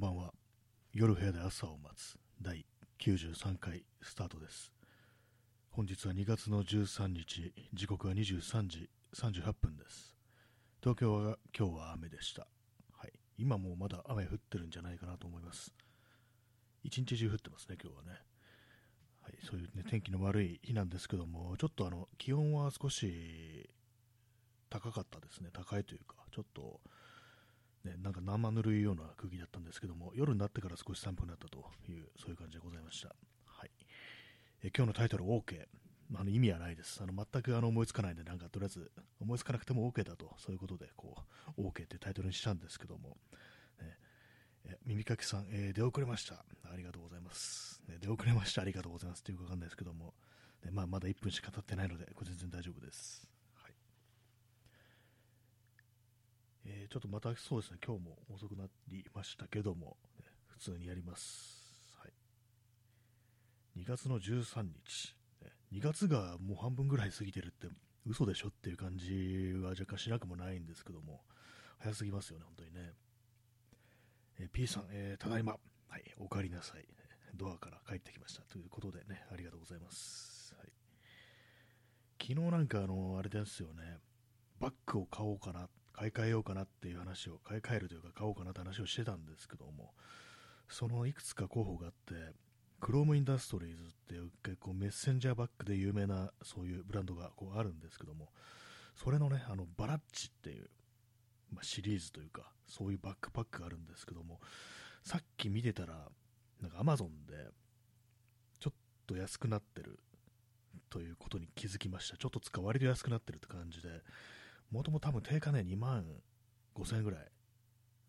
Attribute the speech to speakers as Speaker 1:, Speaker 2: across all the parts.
Speaker 1: んばんは。夜部屋で朝を待つ。第93回スタートです。本日は2月の13日。時刻は23時38分です。東京は今日は雨でした。はい。今もまだ雨降ってるんじゃないかなと思います。一日中降ってますね今日はね。はい、そういう、ね、天気の悪い日なんですけども、ちょっとあの気温は少し高かったですね、高いというか、ちょっとね、なんか生ぬるいような空気だったんですけども、夜になってから少し寒くなったという、そういう感じでございました。はい。え今日のタイトル OK。あの意味はないです。あの全くあの思いつかないんで、なんかとりあえず思いつかなくても OK だと、そういうことでこう OK ってタイトルにしたんですけども、ね、え耳かきさん、えー、出遅れました。ありがとうございます。ね、出遅れました。ありがとうございます。っていうかわかんないですけども、ねまあ、まだ1分しか経ってないので、これ全然大丈夫です。えー、ちょっとまたそうですね、今日も遅くなりましたけども、ね、普通にやります。はい、2月の13日、ね、2月がもう半分ぐらい過ぎてるって嘘でしょっていう感じは若干しなくもないんですけども、早すぎますよね、本当にね。えー、P さん、えー、ただいま、はい、お帰りなさい。ドアから帰ってきましたということでね、ありがとうございます。はい、昨日なんかあの、あれですよね、バッグを買おうかな買い替えようかなっていう話を、買い替えるというか買おうかなって話をしてたんですけども、そのいくつか候補があって、クロームインダストリーズっていう結構メッセンジャーバッグで有名なそういうブランドがこうあるんですけども、それのね、あのバラッチっていう、まあ、シリーズというか、そういうバックパックがあるんですけども、さっき見てたら、なんかアマゾンでちょっと安くなってるということに気づきました。ちょっと使われて安くなってるって感じで、もともと多分定価ね、2万5000円ぐらい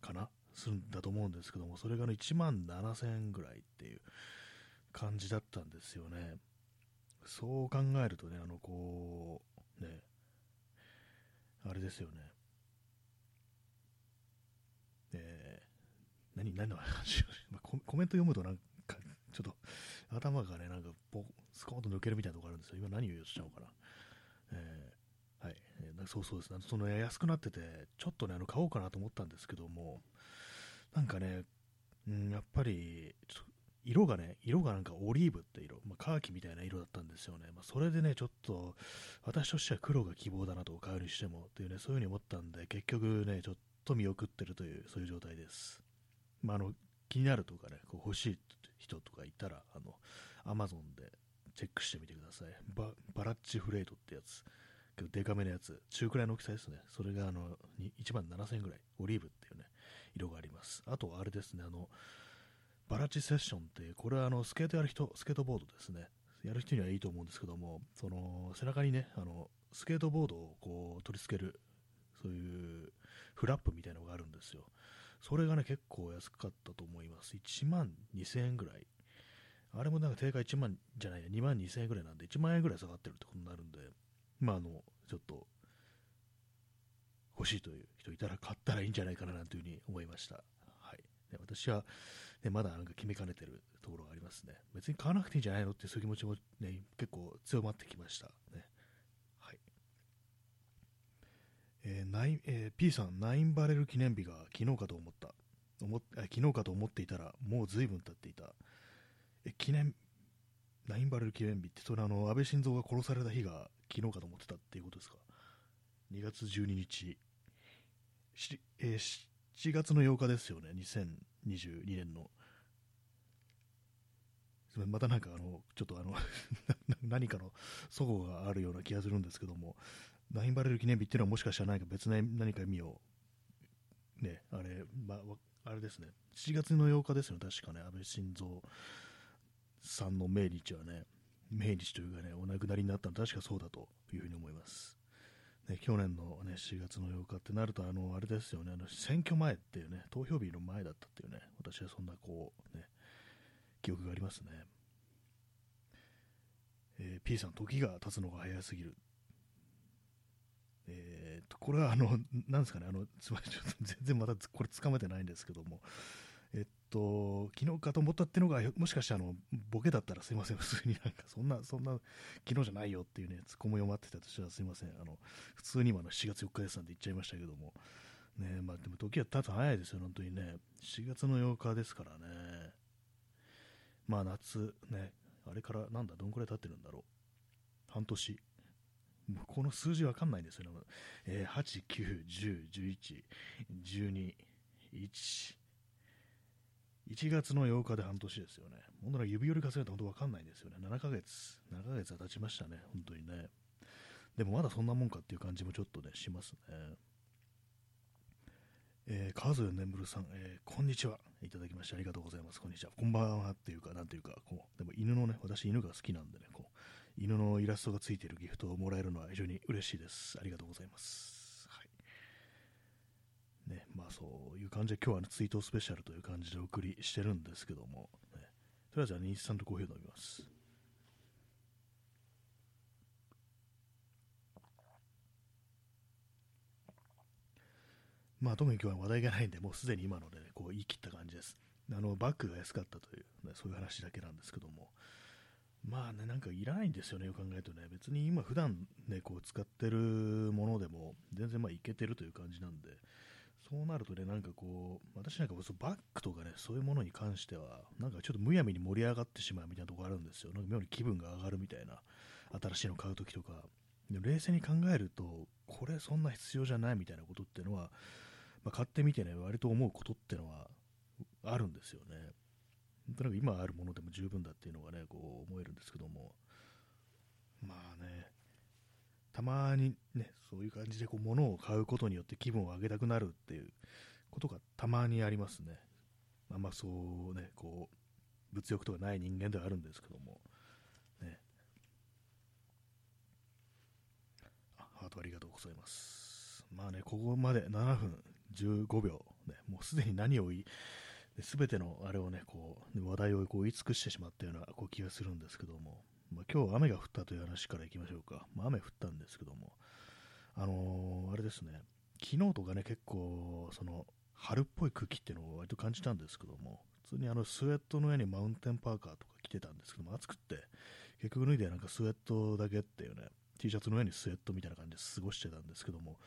Speaker 1: かなするんだと思うんですけども、それがね、1万7000円ぐらいっていう感じだったんですよね。そう考えるとね、あの、こう、ね、あれですよね。えー、何、何の話を、コメント読むとなんか、ちょっと頭がね、なんかスコーンと抜けるみたいなところあるんですよ。今何を言おうとしたのかな。えー、はい。そうそうですね、その安くなってて、ちょっとね、あの買おうかなと思ったんですけども、なんかね、うん、やっぱり、色がね、色がなんかオリーブって色、まあ、カーキみたいな色だったんですよね。まあ、それでね、ちょっと、私としては黒が希望だなと、買うにしてもっていうね、そういうふうに思ったんで、結局ね、ちょっと見送ってるという、そういう状態です。まあ、あの、気になるとかね、こう欲しい人とかいたら、あの、アマゾンでチェックしてみてください。ババラッチフレートってやつ。けどデカめのやつ、中くらいの大きさですね。それがあの1万7000円ぐらい、オリーブっていうね、色があります。あとあれですね、あの、バラチセッションっていう、これはあのスケートやる人、スケートボードですね。やる人にはいいと思うんですけども、その背中にね、あのスケートボードをこう取り付ける、そういうフラップみたいなのがあるんですよ。それがね、結構安かったと思います。1万2000円ぐらい。あれもなんか定価1万じゃないや、2万2000円ぐらいなんで、1万円ぐらい下がってるってことになるんで、まあ、あの、ちょっと、欲しいという人いたら買ったらいいんじゃないかなというふうに思いました。はい。ね、私は、ね、まだなんか決めかねてるところがありますね。別に買わなくていいんじゃないのってそういう気持ちもね、結構強まってきました。ね。はい。えー、ナイえー、P さん、ナインバレル記念日が昨日かと思った。思昨日かと思っていたら、もう随分経っていた。え、記念、ナインバレル記念日って、それあの、安倍晋三が殺された日が昨日かと思ってたっていうことですか？2月12日、えー、7月の8日ですよね、2022年の。またなんかあの、ちょっとあの 何かの齟齬があるような気がするんですけども、ナインバレル記念日っていうのはもしかしたら何か別な何か意味を、ね、あれ、まあ、あれですね、7月の8日ですよね、確かね、安倍晋三さんの命日はね、命日というかね、お亡くなりになったの確かそうだというふうに思います。ね、去年の、ね、4月の8日ってなると、あの、あれですよね、あの選挙前っていうね、投票日の前だったっていうね、私はそんなこう、ね、記憶がありますね。えー、P さん、時が経つのが早すぎる。えー、と、これはあの、なんですかね、あの、つまりちょっと全然またこれつかめてないんですけども、と、昨日かと思ったっていうのが、もしかしてあの、ボケだったらすいません、普通になんか、そんな、そんな、昨日じゃないよっていうね、ツッコミを待ってたとしたらすいません、あの、普通に今の7月4日ですなんて言っちゃいましたけども、ねまあ、でも時は経つ早いですよ、本当にね。7月の8日ですからね。まあ夏、ね、あれからなんだ、どんくらい経ってるんだろう。半年。この数字わかんないんですよね。えー、8、9、10、11、12、1、1月の8日で半年ですよね。本当に指折り重ねた本当わかんないんですよね。7ヶ月、7ヶ月は経ちましたね、本当にね。でもまだそんなもんかっていう感じもちょっとね、しますね。えー、川添眠るさん、えー、こんにちは。いただきましてありがとうございます。こんにちは。こんばんはっていうか、なんていうか、こう、でも犬のね、私犬が好きなんでね、こう、犬のイラストがついているギフトをもらえるのは非常に嬉しいです。ありがとうございます。まあそういう感じで今日は、ね、ツイートスペシャルという感じでお送りしてるんですけども、ね、とりあえずはインスタントコーヒー飲みます。まあ、特に今日は話題がないんで、もうすでに今ので、ね、こう言い切った感じです。あのバッグが安かったという、ね、そういう話だけなんですけども、まあね、なんかいらないんですよね、よく考えるとね、別に今、普段ね、こう使ってるものでも、全然まあいけてるという感じなんで、そうなるとね、なんかこう、私なんかバッグとかね、そういうものに関しては、なんかちょっとむやみに盛り上がってしまうみたいなところあるんですよ。なんか妙に気分が上がるみたいな、新しいの買うときとか。で冷静に考えると、これそんな必要じゃないみたいなことっていうのは、まあ、買ってみてね、割と思うことってのはあるんですよね。となく今あるものでも十分だっていうのがね、こう思えるんですけども、まあね、たまにね、そういう感じでこう物を買うことによって気分を上げたくなるっていうことがたまにありますね。あんまそうね、こう、物欲とかない人間ではあるんですけども、ね。あ、ハートありがとうございます。まあね、ここまで7分15秒、ね、もうすでに何を言い、すべてのあれをね、こう、話題をこう言い尽くしてしまったようなこう気がするんですけども、まあ、今日雨が降ったという話からいきましょうか。まあ、雨降ったんですけども、あのー、あれですね、昨日とかね、結構、その、春っぽい空気っていうのを割と感じたんですけども、普通にあのスウェットの上にマウンテンパーカーとか着てたんですけども、暑くって、結局脱いでなんかスウェットだけっていうね、T シャツの上にスウェットみたいな感じで過ごしてたんですけども、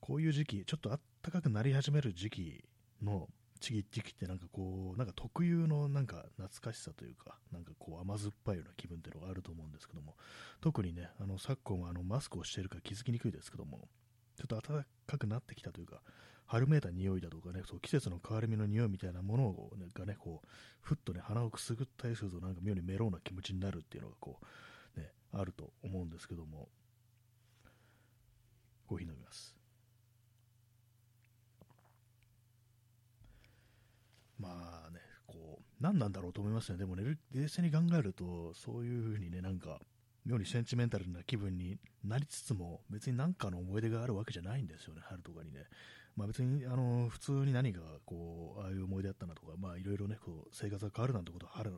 Speaker 1: こういう時期、ちょっと暖かくなり始める時期の時期ってなんかこう、なんか特有のなんか懐かしさというか、なんかこう甘酸っぱいような気分っていうのがあると思うんですけども、特にね、あの昨今はあのマスクをしてるか気づきにくいですけども、ちょっと暖かくなってきたというか、春めいた匂いだとかね、そう季節の変わり目の匂いみたいなものを、ね、がね、こう、ふっとね、鼻をくすぐったりすると、なんか妙にメロウな気持ちになるっていうのがこう、ね、あると思うんですけども、コーヒー飲みます。まあね、こう、何なんだろうと思いますね。でもね、冷静に考えると、そういうふうにね、なんか、妙にセンチメンタルな気分になりつつも、別に何かの思い出があるわけじゃないんですよね、春とかにね。まあ別に、あの、普通に何か、こう、ああいう思い出あったなとか、まあいろいろね、こう、生活が変わるなんてことは春、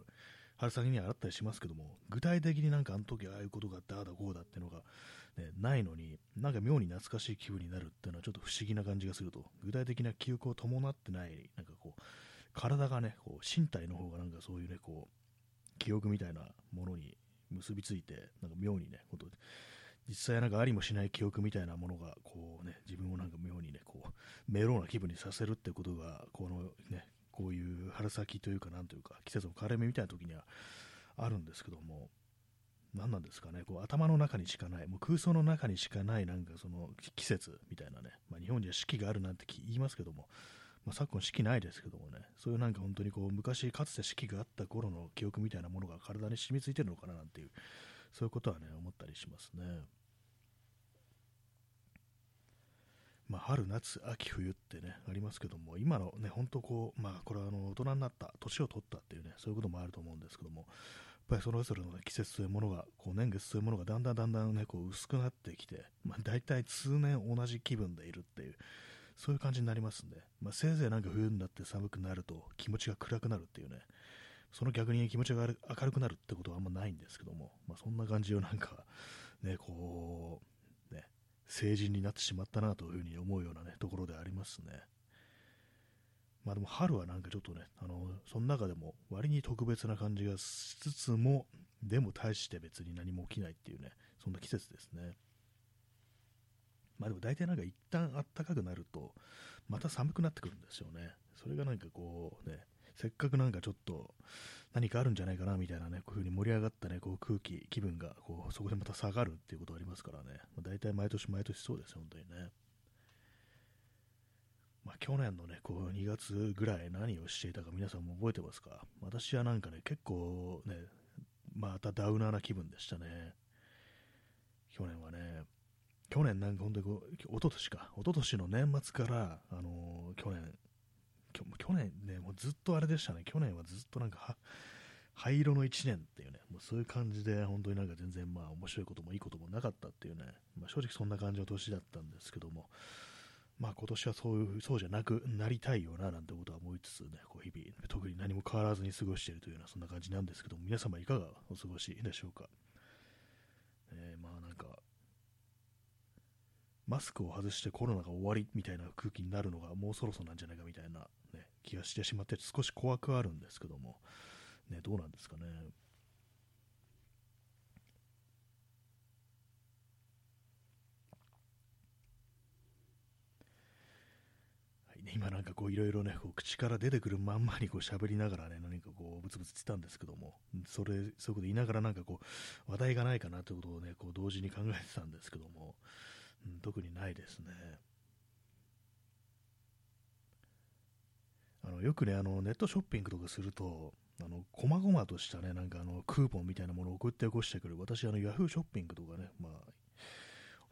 Speaker 1: 春先にはあったりしますけども、具体的になんかあの時ああいうことがあったああだこうだっていうのが、ね、ないのに、なんか妙に懐かしい気分になるっていうのはちょっと不思議な感じがすると、具体的な記憶を伴ってない、なんかこう、体がね、こう身体の方がなんかそういうね、こう、記憶みたいなものに結びついて、なんか妙にね、こと実際なんかありもしない記憶みたいなものが、こうね、自分をなんか妙にね、こう、メローな気分にさせるってことが、このね、こういう春先というか、なんというか、季節の変わり目みたいな時にはあるんですけども、何なんですかね、こう頭の中にしかない、もう空想の中にしかない、なんかその季節みたいなね、まあ、日本には四季があるなんて言いますけども、まあ、昨今四季ないですけどもね、そういうなんか本当にこう昔かつて四季があった頃の記憶みたいなものが体に染みついてるのかななんていう、そういうことはね、思ったりしますね。まあ、春、夏、秋、冬ってね、ありますけども、今のね、本当こう、まあ、これはあの大人になった、年を取ったっていうね、そういうこともあると思うんですけども、やっぱりそれぞれの、ね、季節というものが、こう年月というものがだんだんだんだんね、こう薄くなってきて、まあ、大体通年同じ気分でいるっていう、そういう感じになりますんで、まあ、せいぜいなんか冬になって寒くなると気持ちが暗くなるっていうね、その逆に気持ちが明るくなるってことはあんまないんですけども、まあ、そんな感じをなんか、ね、こう、ね、成人になってしまったなというふうに思うようなね、ところでありますね。まあでも春はなんかちょっとね、あの、その中でも割に特別な感じがしつつも、でも大して別に何も起きないっていうね、そんな季節ですね。まあでも大体なんか一旦暖かくなると、また寒くなってくるんですよね。それがなんかこうね、せっかくなんかちょっと何かあるんじゃないかなみたいなね、こういう風に盛り上がったね、こう空気、気分がこうそこでまた下がるっていうことがありますからね、まあ、大体毎年毎年そうですよ、本当にね。まあ、去年のね、こう2月ぐらい何をしていたか皆さんも覚えてますか？私はなんかね、結構ね、またダウナーな気分でしたね。去年はね、去年なんか本当にこう、一昨年か、一昨年の年末から、あのー、去年、去年ね、もうずっとあれでしたね、去年はずっとなんか灰色の1年っていうね、もうそういう感じで、本当になんか全然まあ面白いこともいいこともなかったっていうね、まあ、正直そんな感じの年だったんですけども、まあ今年はそういう、そうじゃなくなりたいよななんてことは思いつつね、こう日々、特に何も変わらずに過ごしているというようなそんな感じなんですけども、皆様いかがお過ごしでしょうか？えー、まあなんか、マスクを外してコロナが終わりみたいな空気になるのがもうそろそろなんじゃないかみたいな、ね、気がしてしまって少し怖くあるんですけども、ね、どうなんですかね。今なんかこういろいろね、こう口から出てくるまんまにこう喋りながらね、何かこうブツブツ言ってたんですけども、それ、そういうこと言いながらなんかこう話題がないかなということをね、こう同時に考えてたんですけども、うん、特にないですね。あのよくねあの、ネットショッピングとかすると、あの細々としたね、なんかあのクーポンみたいなものを送って起こしてくる、私、あの Yahoo ショッピングとかね、まあ、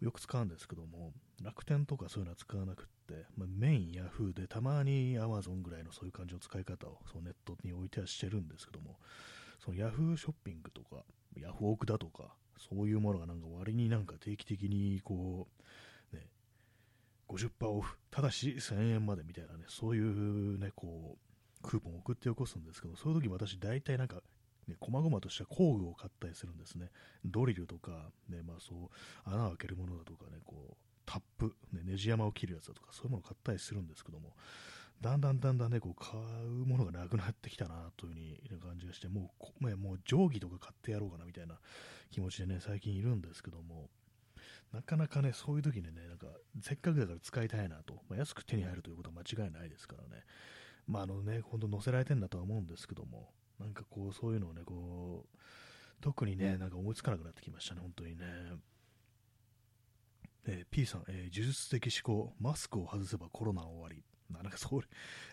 Speaker 1: よく使うんですけども、楽天とかそういうのは使わなくって、まあ、メイン Yahoo でたまに Amazon ぐらいのそういう感じの使い方をそのネットに置いてはしてるんですけども、その Yahoo ショッピングとか、ヤフオクだとか、そういうものがなんか割になんか定期的にこう、ね、50%オフ、ただし1000円までみたいなね、そういうね、こう、クーポンを送って起こすんですけど、そういう時私大体なんか、ね、細々とした工具を買ったりするんですね。ドリルとか、ね、まあそう、穴を開けるものだとかね、こう、タップ、ね、ネジ山を切るやつだとか、そういうものを買ったりするんですけども、だんだんだんだんね、こう買うものがなくなってきたなという風に感じがして、もう、もう定規とか買ってやろうかなみたいな気持ちでね、最近いるんですけども、なかなかね、そういう時にね、なんか、せっかくだから使いたいなと、まあ、安く手に入るということは間違いないですからね、まあ、あのね、本当載せられてんだとは思うんですけども、なんかこう、そういうのをね、こう、特にね、なんか思いつかなくなってきましたね、本当にね。えー、P さん、えー、呪術的思考、マスクを外せばコロナ終わり。なんかそう、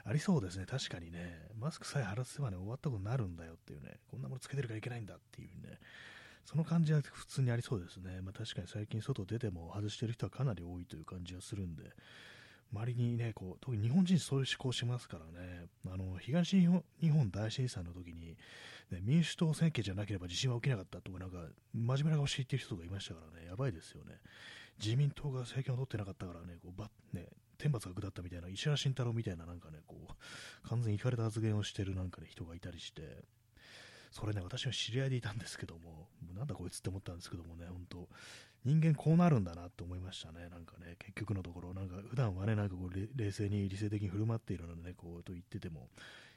Speaker 1: ありそうですね。確かにね、マスクさえ外せばね、終わったことになるんだよっていうね、こんなものつけてるからいけないんだっていうね、その感じは普通にありそうですね。まあ確かに最近外出ても外してる人はかなり多いという感じがするんで、周りにね、こう、特に日本人そういう思考しますからね、あの、東日本日本大震災の時に、ね、民主党選挙じゃなければ地震は起きなかったとか、なんか、真面目な顔して言ってる人がいましたからね、やばいですよね。自民党が政権を取ってなかったからね、こうばね天罰が下ったみたいな、石原慎太郎みたいな、なんかね、こう、完全にいかれた発言をしてるなんかね、人がいたりして、それね、私は知り合いでいたんですけども、もなんだこいつって思ったんですけどもね、本当人間こうなるんだなって思いましたね、なんかね、結局のところ、なんか普段はね、なんかこう冷静に理性的に振る舞っているのでね、こうと言ってても、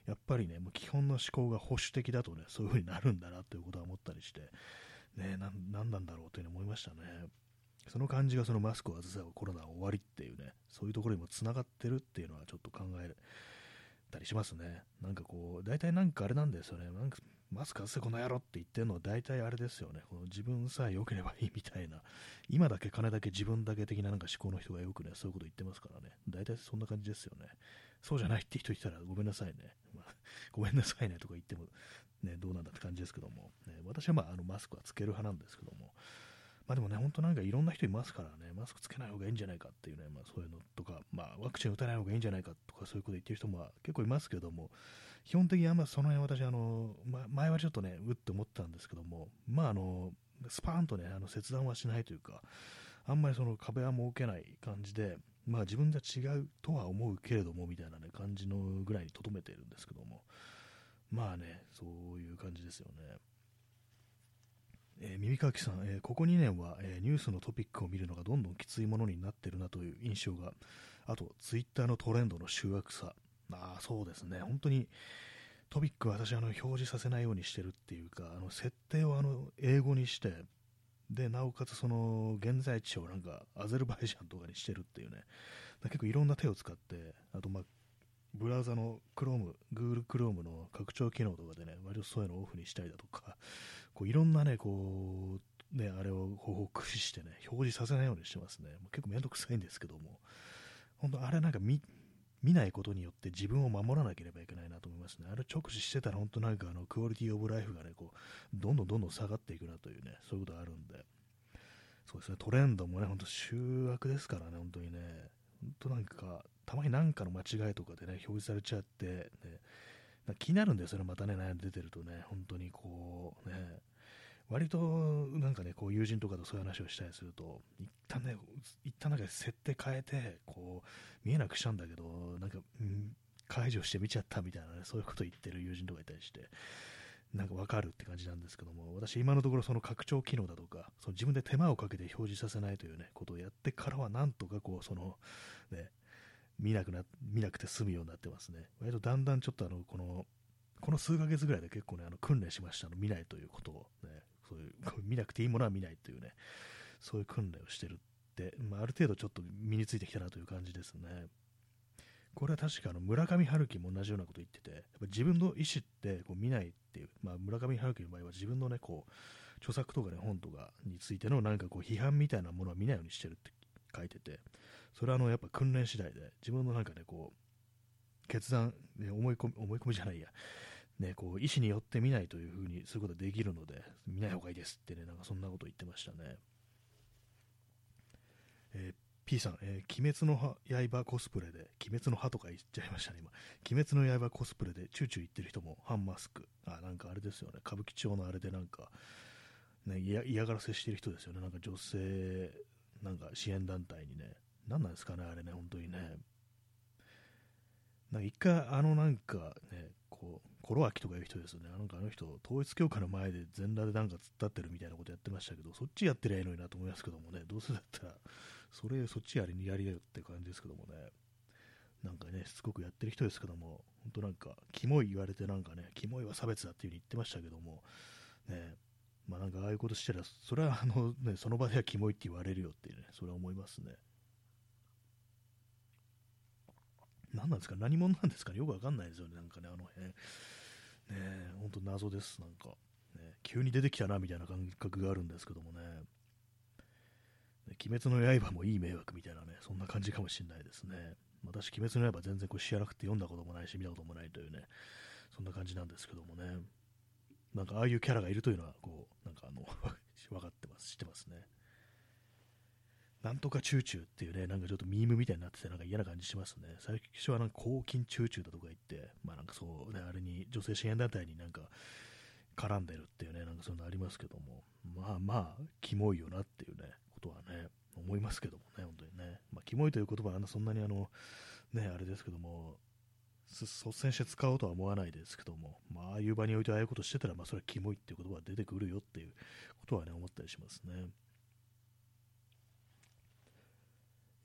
Speaker 1: やっぱりね、もう基本の思考が保守的だとね、そういう風になるんだなということは思ったりして、ね、ななんなんだろうというふうに思いましたね。その感じがそのマスクを外せばコロナは終わりっていうね、そういうところにもつながってるっていうのはちょっと考えたりしますね。なんかこう、大体なんかあれなんですよね。なんかマスク外せこの野郎って言ってるのは大体あれですよね。この自分さえ良ければいいみたいな、今だけ金だけ自分だけ的ななんか思考の人がよくね、そういうこと言ってますからね。大体そんな感じですよね。そうじゃないって人いたらごめんなさいね。ま、ごめんなさいねとか言っても、ね、どうなんだって感じですけども、ね、私はまああのマスクはつける派なんですけども、まあでもね、本当なんかいろんな人いますからね、マスクつけない方がいいんじゃないかっていうね、まあそういうのとか、まあワクチン打たない方がいいんじゃないかとかそういうこと言ってる人も結構いますけども、基本的にあんまその辺私、あの、ま、前はちょっとね、うって思ったんですけども、まああの、スパーンとね、あの切断はしないというか、あんまりその壁は設けない感じで、まあ自分じゃ違うとは思うけれどもみたいなね、感じのぐらいにとどめているんですけども、まあね、そういう感じですよね。えー、耳かきさん、えー、ここ2年は、えー、ニュースのトピックを見るのがどんどんきついものになってるなという印象が、あと、ツイッターのトレンドの集約さ、あ、そうですね、本当にトピックは私あの表示させないようにしてるっていうか、あの設定をあの英語にして、で、なおかつその現在地をなんかアゼルバイジャンとかにしてるっていうね、結構いろんな手を使って、あとまあ、ブラウザの Chrome、Google Chrome の拡張機能とかでね、割とそういうのをオフにしたりだとか、こういろんなね、こう、ね、あれを方法を駆使してね、表示させないようにしてますね。もう結構めんどくさいんですけども、本当あれなんか見、見ないことによって自分を守らなければいけないなと思いますね。あれ直視してたら本当なんかあのクオリティオブライフがね、こう、どんどんどんどん下がっていくなというね、そういうことあるんで、そうですね、トレンドもね、本当集悪ですからね、本当にね、本当なんか、たまになんかの間違いとかでね、表示されちゃって、ね、気になるんだよ、それまたね、悩んで出てるとね、本当にこう、ね、割となんかね、こう友人とかとそういう話をしたりすると、一旦ね、一旦なんか設定変えて、こう、見えなくしちゃうんだけど、なんか、うん、解除して見ちゃったみたいなね、そういうこと言ってる友人とかいたりして、なんかわかるって感じなんですけども、私今のところその拡張機能だとか、その自分で手間をかけて表示させないというね、ことをやってからはなんとかこう、その、ね、見なくな、見なくて済むようになってますね。割とだんだんちょっとあの、この、この数ヶ月ぐらいで結構ね、あの訓練しました、あの見ないということを、ね、そういう見なくていいものは見ないというね、そういう訓練をしてるって、まあ、ある程度ちょっと身についてきたなという感じですね。これは確かあの村上春樹も同じようなこと言ってて、やっぱ自分の意思ってこう見ないっていう、まあ、村上春樹の場合は自分のね、こう、著作とかね、本とかについてのなんかこう批判みたいなものは見ないようにしてるって書いてて、それはあのやっぱ訓練次第で、自分のなんかね、こう、決断、ね、思い込み、思い込みじゃないや、ね、こう意思によって見ないというふうにすることができるので、見ない方がいいですってね、なんかそんなこと言ってましたね。えー、P さん、えー、鬼滅の刃コスプレで、鬼滅の刃とか言っちゃいましたね、今。鬼滅の刃コスプレで、チューチュー言ってる人も、半マスク。あ、なんかあれですよね、歌舞伎町のあれでなんか、ね、嫌がらせしてる人ですよね、なんか女性、なんか支援団体にね、何なんですかね、あれね、本当にね。なんか一回、あのなんかね、こう、コロアキとかいう人ですよね。なんかあの人、統一教会の前で全裸でなんか突っ立ってるみたいなことやってましたけど、そっちやってりゃいいのになと思いますけどもね、どうせだったら、それ、そっちやりにやりやるって感じですけどもね。なんかね、しつこくやってる人ですけども、本当なんか、キモい言われてなんかね、キモいは差別だっていう風に言ってましたけども、ね、まあなんかああいうことしてら、それはあのね、その場ではキモいって言われるよっていうね、それは思いますね。何なんですか？何者なんですか？ねよくわかんないですよね、なんかね、あの辺。ね本当謎です、なんか、ね。急に出てきたなみたいな感覚があるんですけどもね。鬼滅の刃もいい迷惑みたいなね、そんな感じかもしれないですね。私、鬼滅の刃全然こう知らなくて読んだこともないし、見たこともないというね、そんな感じなんですけどもね。なんかああいうキャラがいるというのは、こう、なんかあの 分かってます、知ってますね。なんとかチューチューっていうね、なんかちょっとミームみたいになってて、なんか嫌な感じしますね。最初はなんか抗菌チューチューだとか言って、まあなんかそうね、あれに女性支援団体になんか絡んでるっていうね、なんかそういうのありますけども、まあまあ、キモいよなっていうね、ことはね、思いますけどもね、本当にね。まあ、キモいという言葉はそんなにあの、ね、あれですけども、率先して使おうとは思わないですけども、まあ、ああいう場においてああいうことしてたら、まあ、それはキモいっていう言葉が出てくるよっていうことはね、思ったりしますね。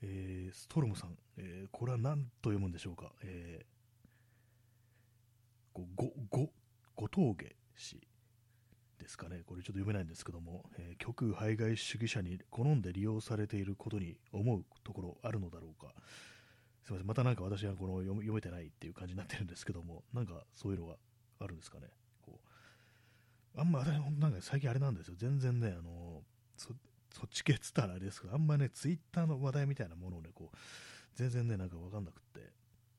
Speaker 1: えー、ストロムさん、えー、これは何と読むんでしょうか、えー、ご、ご、ご峠氏ですかね、これちょっと読めないんですけども、えー、極右排外主義者に好んで利用されていることに思うところあるのだろうか。すみません、またなんか私はこの読めてないっていう感じになってるんですけども、なんかそういうのがあるんですかね？こうあんま私、なんか最近あれなんですよ、全然ね、あのそっち系っつったらあれですけど、あんまね、ツイッターの話題みたいなものをね、こう、全然ね、なんかわかんなくって。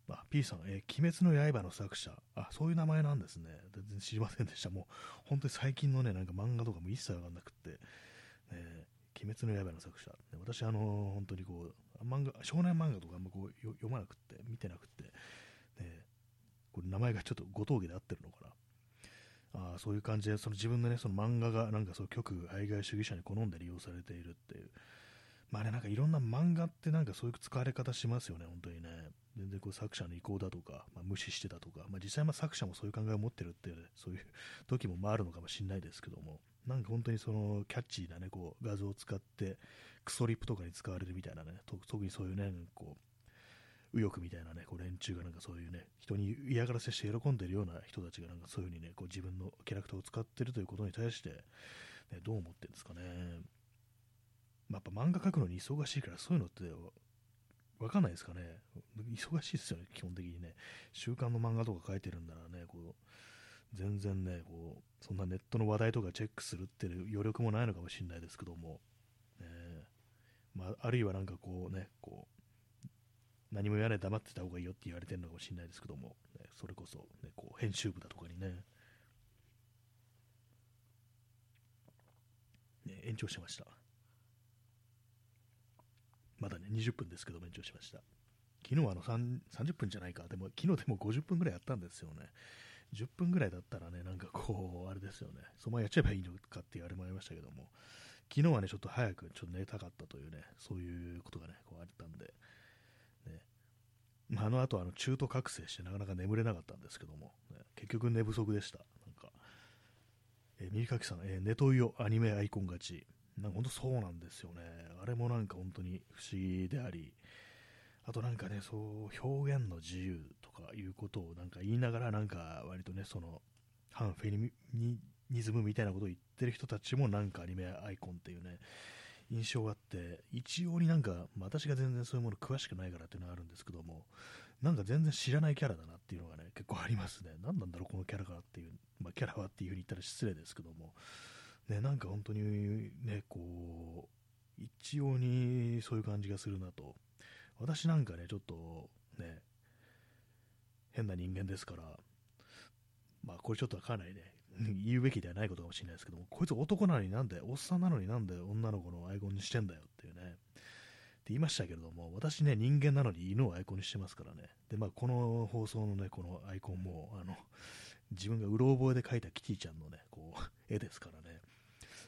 Speaker 1: あ、P さん、えー、鬼滅の刃の作者。あ、そういう名前なんですね。全然知りませんでした。もう、本当に最近のね、なんか漫画とかも一切わかんなくって、ね、鬼滅の刃の作者。私、あのー、本当にこう、漫画、少年漫画とかあんまこう読まなくって、見てなくって、ね、これ名前がちょっとご峠で合ってるのかな。あそういう感じでその自分の,、ね、その漫画がなんかそう極愛外主義者に好んで利用されているっていう、まあね、なんかいろんな漫画ってなんかそういう使われ方しますよね、本当にね。全然こう作者の意向だとか、まあ、無視してたとか、まあ、実際ま作者もそういう考えを持ってるっていう、ね、そういう時もあるのかもしれないですけども、なんか本当にそのキャッチーな、ね、こう画像を使ってクソリップとかに使われるみたいなね、特にそういうね、こう右翼みたいなね、こう連中がなんかそういうね、人に嫌がらせして喜んでるような人たちがなんかそういうふうにね、こう自分のキャラクターを使ってるということに対して、ね、どう思ってるんですかね。まあ、やっぱ漫画描くのに忙しいから、そういうのってわかんないですかね。忙しいですよね、基本的にね。週刊の漫画とか書いてるんだらね、こう、全然ね、こう、そんなネットの話題とかチェックするっていう余力もないのかもしれないですけども、えまあ、あるいはなんかこうね、こう、何も言わない黙ってた方がいいよって言われてるのかもしれないですけども、ね、それこそ、ね、こう編集部だとかにね、ね延長しました。まだね、20分ですけど、延長しました。昨日はあの30分じゃないか、でも昨日でも50分ぐらいやったんですよね。10分ぐらいだったらね、なんかこう、あれですよね、そのままやっちゃえばいいのかって言われもありましたけども、昨日はね、ちょっと早くちょっと寝たかったというね、そういうことがね、こうあったんで、あ、の後あの中途覚醒してなかなか眠れなかったんですけども、ね、結局寝不足でした。なんか、えー、右かきさん、えー、ネトウヨアニメアイコン勝ち。なんか本当そうなんですよね。あれもなんか本当に不思議であり、あとなんかね、そう表現の自由とかいうことをなんか言いながら、なんか割とね、その反フェミニズムみたいなことを言ってる人たちもなんかアニメアイコンっていうね、印象があって、一応になんか、私が全然そういうもの詳しくないからっていうのがあるんですけども、なんか全然知らないキャラだなっていうのがね、結構ありますね。何なんだろう、このキャラかっていう、まあ、キャラはっていうふうに言ったら失礼ですけども、ね、なんか本当にね、こう、一様にそういう感じがするなと。私なんかね、ちょっとね、変な人間ですから、まあこれちょっとかなりね、言うべきではないことかもしれないですけども、こいつ男なのになんで、おっさんなのになんで女の子のアイコンにしてんだよっていうね、って言いましたけれども、私ね、人間なのに犬をアイコンにしてますからね、で、まあこの放送のね、このアイコンも、あの、自分がうろ覚えで描いたキティちゃんのね、こう、絵ですからね、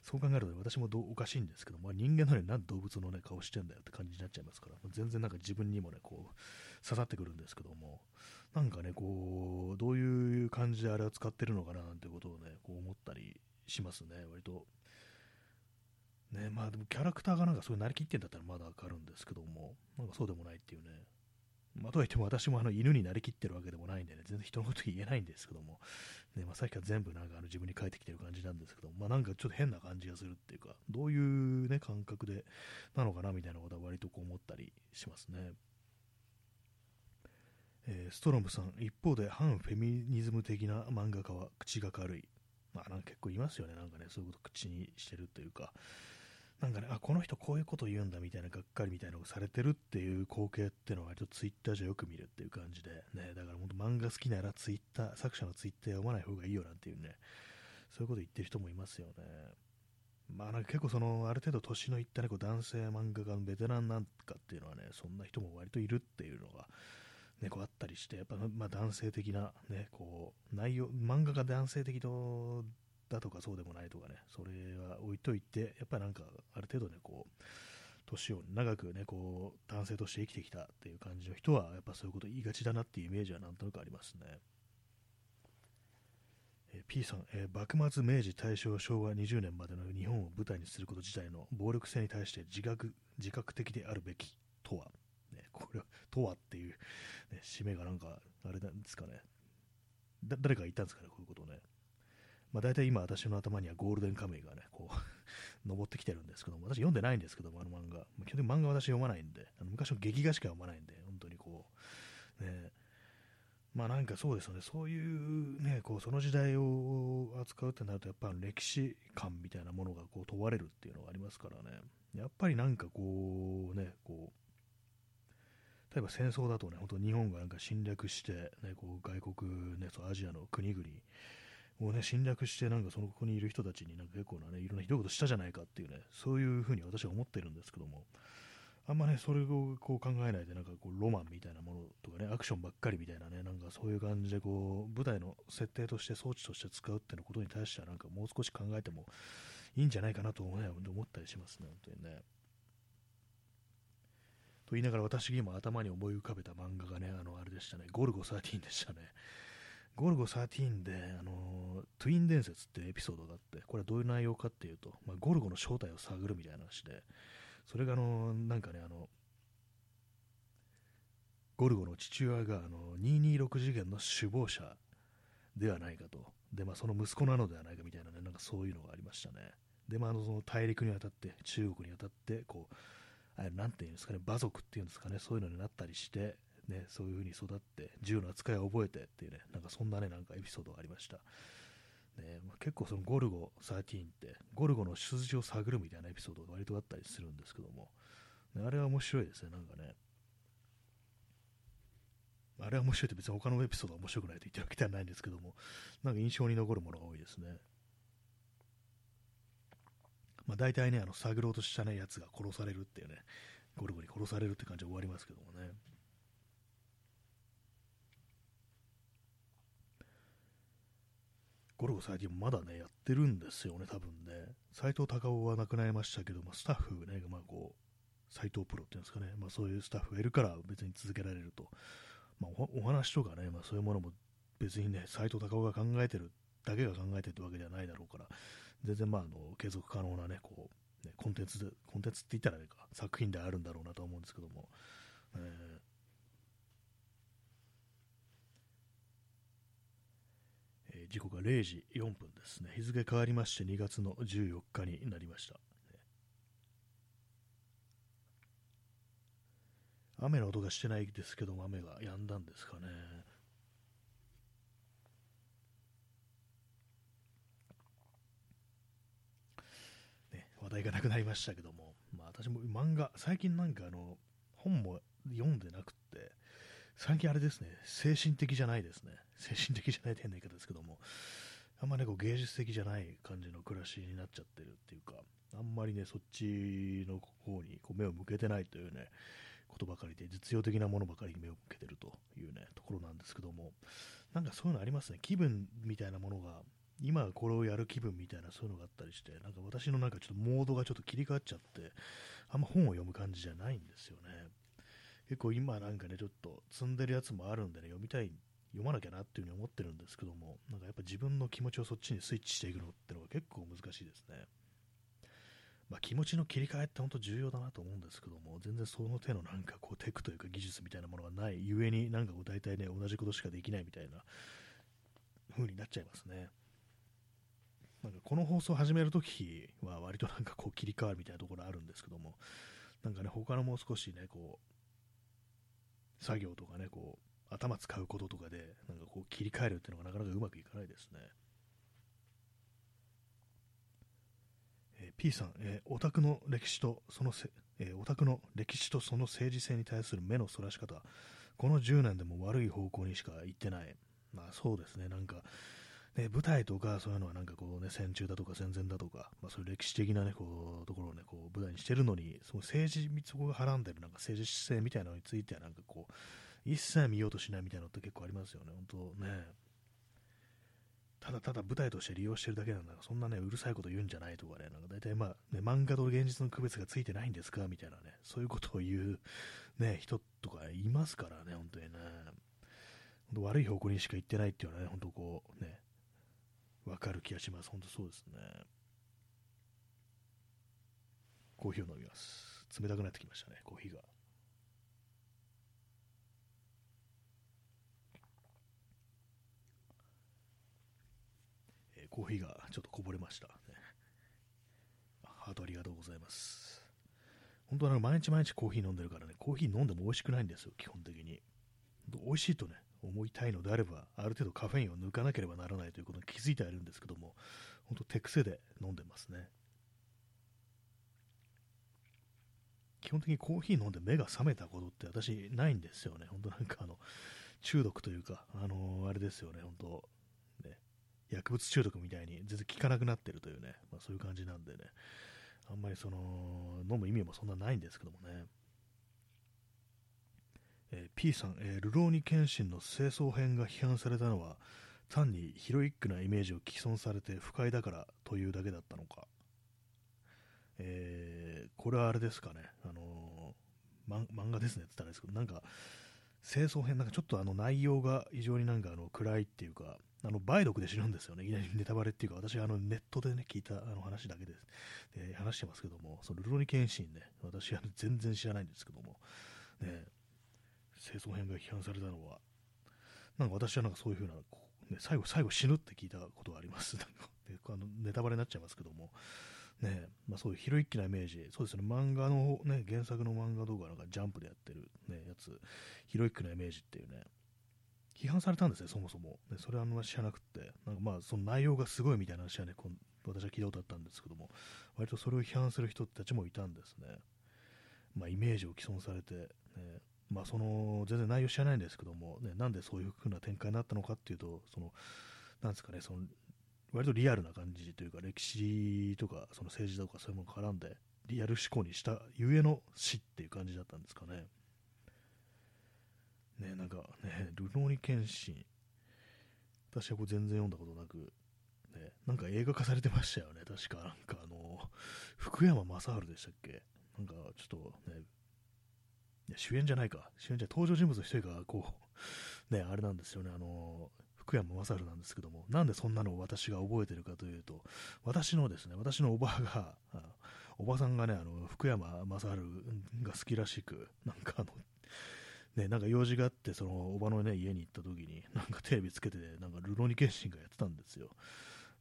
Speaker 1: そう考えると、私もどおかしいんですけど、まあ、人間なのに何動物の、ね、顔してんだよって感じになっちゃいますから、全然なんか自分にもね、こう、刺さってくるんですけども、なんかね、こう、どういう感じであれを使ってるのかななんてことをね、こう思ったりしますね、割と。ね、まあでもキャラクターがなんかそういなりきってんだったらまだわかるんですけども、なんかそうでもないっていうね。まあ、とはいっても私もあの犬になりきってるわけでもないんでね、全然人のこと言えないんですけども、ね、まあ、さっきから全部なんかあの自分に返ってきてる感じなんですけど、まあ、なんかちょっと変な感じがするっていうか、どういうね、感覚でなのかなみたいなことは割とこう思ったりしますね。えー、ストロムさん、一方で反フェミニズム的な漫画家は口が軽い。まあ、なんか結構いますよね、なんかね、そういうこと口にしてるっていうか、なんかね、あ、この人こういうこと言うんだみたいな、がっかりみたいなのがされてるっていう光景っていうのは割とツイッターじゃよく見るっていう感じで、ね、だから本当漫画好きならツイッター、作者のツイッター読まない方がいいよなんていうね、そういうこと言ってる人もいますよね。まあなんか結構その、ある程度年のいったね、こう男性漫画家のベテランなんかっていうのはね、そんな人も割といるっていうのが、ね、こうあったりして、やっぱ、ま、男性的な、ね、こう、内容、漫画が男性的とだとかそうでもないとかね、それは置いといて、やっぱりなんか、ある程度ね、こう、年を長くね、こう、男性として生きてきたっていう感じの人は、やっぱそういうこと言いがちだなっていうイメージはなんとなくありますね。え、P さん、えー、幕末、明治、大正、昭和20年までの日本を舞台にすること自体の暴力性に対して自覚自覚的であるべきとは、これは、とはっていう、ね、締めがなんか、あれなんですかね。誰か言ったんですかね、こういうことね。まあ、大体今私の頭にはゴールデンカムイがね、こう 登ってきてるんですけども、私読んでないんですけども、あの漫画。基本的に漫画私読まないんで、あの昔の劇画しか読まないんで、本当にこう、ね、まあなんかそうですよね、そういうね、こうその時代を扱うってなると、やっぱ歴史観みたいなものがこう問われるっていうのがありますからね、やっぱりなんかこうね、こう、例えば戦争だとね、本当日本がなんか侵略して、ね、こう外国、ね、そうアジアの国々をね、侵略して、なんかそのここにいる人たちになんか結構なね、いろんなひどいことしたじゃないかっていうね、そういうふうに私は思ってるんですけども、あんまね、それをこう考えないで、なんかこう、ロマンみたいなものとかね、アクションばっかりみたいなね、なんかそういう感じでこう、舞台の設定として装置として使うっていうことに対しては、なんかもう少し考えてもいいんじゃないかなと思ったりしますね、本当にね。と言いながら私が今頭に思い浮かべた漫画がね、あの、あれでしたね、ゴルゴ13でしたね。ゴルゴ13で、あのトゥイン伝説っていうエピソードがあって、これはどういう内容かっていうと、まあ、ゴルゴの正体を探るみたいな話で、それがあのなんかね、あの、ゴルゴの父親があの226次元の首謀者ではないかと。で、まあ、その息子なのではないかみたいなね、なんかそういうのがありましたね。で、まあ、あのその大陸に渡って、中国に渡って、こう、あれなんていうんですかね、馬族っていうんですかね、そういうのになったりして、ね、そういう風に育って、銃の扱いを覚えてっていうね、なんかそんなね、なんかエピソードがありました。ね、結構そのゴルゴ13って、ゴルゴの出自を探るみたいなエピソードが割とあったりするんですけども、ね、あれは面白いですね、なんかね。あれは面白いって別に他のエピソードは面白くないと言ってるわけではないんですけども、なんか印象に残るものが多いですね。まあ、大体ね、あの探ろうとした、ね、やつが殺されるっていうね、ゴルゴに殺されるって感じで終わりますけどもね。ゴルゴ最近まだね、やってるんですよね、多分ね。斎藤隆夫は亡くなりましたけど、まあ、スタッフね、まあこう、斎藤プロっていうんですかね、まあ、そういうスタッフがいるから別に続けられると。まあ、お話とかね、まあ、そういうものも別にね、斎藤隆夫が考えてるだけが考えてるわけではないだろうから、全然まああの継続可能なね、こう、ね、コンテンツで、コンテンツって言ったらねか、作品であるんだろうなと思うんですけども、えー時刻が0時4分ですね。日付変わりまして2月の14日になりました。雨の音がしてないですけども、雨が止んだんですかね。話題がなくなりましたけども、まあ、私も漫画、最近なんかあの本も読んでなくって、最近あれですね、精神的じゃないですね、精神的じゃないって変な言い方ですけども、あんまね、こう芸術的じゃない感じの暮らしになっちゃってるっていうか、あんまりね、そっちの方にこう目を向けてないというね、ことばかりで、実用的なものばかりに目を向けてるというね、ところなんですけども、なんかそういうのありますね、気分みたいなものが今これをやる気分みたいなそういうのがあったりして、なんか私のなんかちょっとモードがちょっと切り替わっちゃって、あんま本を読む感じじゃないんですよね。結構今なんかね、ちょっと積んでるやつもあるんでね、読みたい、読まなきゃなっていうふうに思ってるんですけども、なんかやっぱ自分の気持ちをそっちにスイッチしていくのってのが結構難しいですね。まあ、気持ちの切り替えって本当重要だなと思うんですけども、全然その手のなんかこうテクというか技術みたいなものがないゆえに、なんかこう大体ね、同じことしかできないみたいな風になっちゃいますね。なんかこの放送始めるときは割となんかこう切り替わるみたいなところあるんですけども、なんかね、他のもう少しね、こう、作業とかね、こう、頭使うこととかで、なんかこう切り替えるっていうのがなかなかうまくいかないですね。えー、P さん、えー、オタクの歴史とそのせ、えー、オタクの歴史とその政治性に対する目のそらし方、この10年でも悪い方向にしか行ってない。まあそうですね、なんか、ね、舞台とかそういうのはなんかこうね、戦中だとか戦前だとか、まあ、そういう歴史的なね、こう、ところをね、こう、舞台にしてるのに、その政治、そこがはらんでるなんか政治姿勢みたいなのについてはなんかこう、一切見ようとしないみたいなのって結構ありますよね、本当ね。ただただ舞台として利用してるだけなんだからそんなね、うるさいこと言うんじゃないとかね、なんか大体まあ、ね、漫画と現実の区別がついてないんですかみたいなね、そういうことを言う、ね、人とかいますからね、本当にね。悪い方向にしか行ってないっていうのはね、本当こう、ね、わかる気がします。本当そうですね。コーヒーを飲みます。冷たくなってきましたね、コーヒーが。えー、コーヒーがちょっとこぼれました、ね。ハートありがとうございます。本当は毎日毎日コーヒー飲んでるからね、コーヒー飲んでも美味しくないんですよ、基本的に。美味しいとね、思いたいのであれば、ある程度カフェインを抜かなければならないということに気づいてはいるんですけども、本当手癖で飲んでますね。基本的にコーヒー飲んで目が覚めたことって私ないんですよね。本当なんかあの、中毒というか、あのー、あれですよね、本当ね、薬物中毒みたいに全然効かなくなってるというね、まあ、そういう感じなんでね、あんまりその、飲む意味もそんなないんですけどもね。えー、P さん、えー、ルローニケンシンの清掃編が批判されたのは単にヒロイックなイメージを既存されて不快だからというだけだったのか、えー、これはあれですかね、あの漫画ですねって言ったらですけどなんか清掃編なんかちょっとあの内容が非常になんかあの暗いっていうかあの梅毒で死ぬんですよね、いきなりネタバレっていうか、私あのネットで、ね、聞いたあの話だけです。で話してますけども、そのルロニケンシンね、私は全然知らないんですけども、ね、清掃編が批判されたのは、なんか私はなんかそういうふうな、ね、最後、最後死ぬって聞いたことがあります。あのネタバレになっちゃいますけども、ねまあ、そういうヒロイッキなイメージ、そうですね、漫画の、ね、原作の漫画動画なんかジャンプでやってる、ね、やつ、ヒロイックなイメージっていうね、批判されたんですね、そもそも。ね、それはあんま知らなくて、なんかまあ、その内容がすごいみたいな話はね、こ私は聞いたことあったんですけども、割とそれを批判する人たちもいたんですね。まあ、イメージを既存されて、ね、まあ、その、全然内容知らないんですけども、ね、なんでそういう風な展開になったのかっていうと、その、なんですかね、その、割とリアルな感じというか、歴史とか、その政治とかそういうもの絡んで、リアル思考にしたゆえの死っていう感じだったんですかね。ね、なんかね、ルローニケンシン、私はこれ全然読んだことなく、ね、なんか映画化されてましたよね、確か、なんかあの、福山雅治でしたっけ。なんかちょっとね、主演じゃないか、主演じゃ登場人物の一人が、こう、ね、あれなんですよね、あの、福山雅治なんですけども、なんでそんなのを私が覚えてるかというと、私のですね、私のおばが、おばさんがね、あの、福山雅治が好きらしく、なんかあの、ね、なんか用事があって、そのおばの、ね、家に行った時に、なんかテレビつけて、なんかルロニケンシンがやってたんですよ。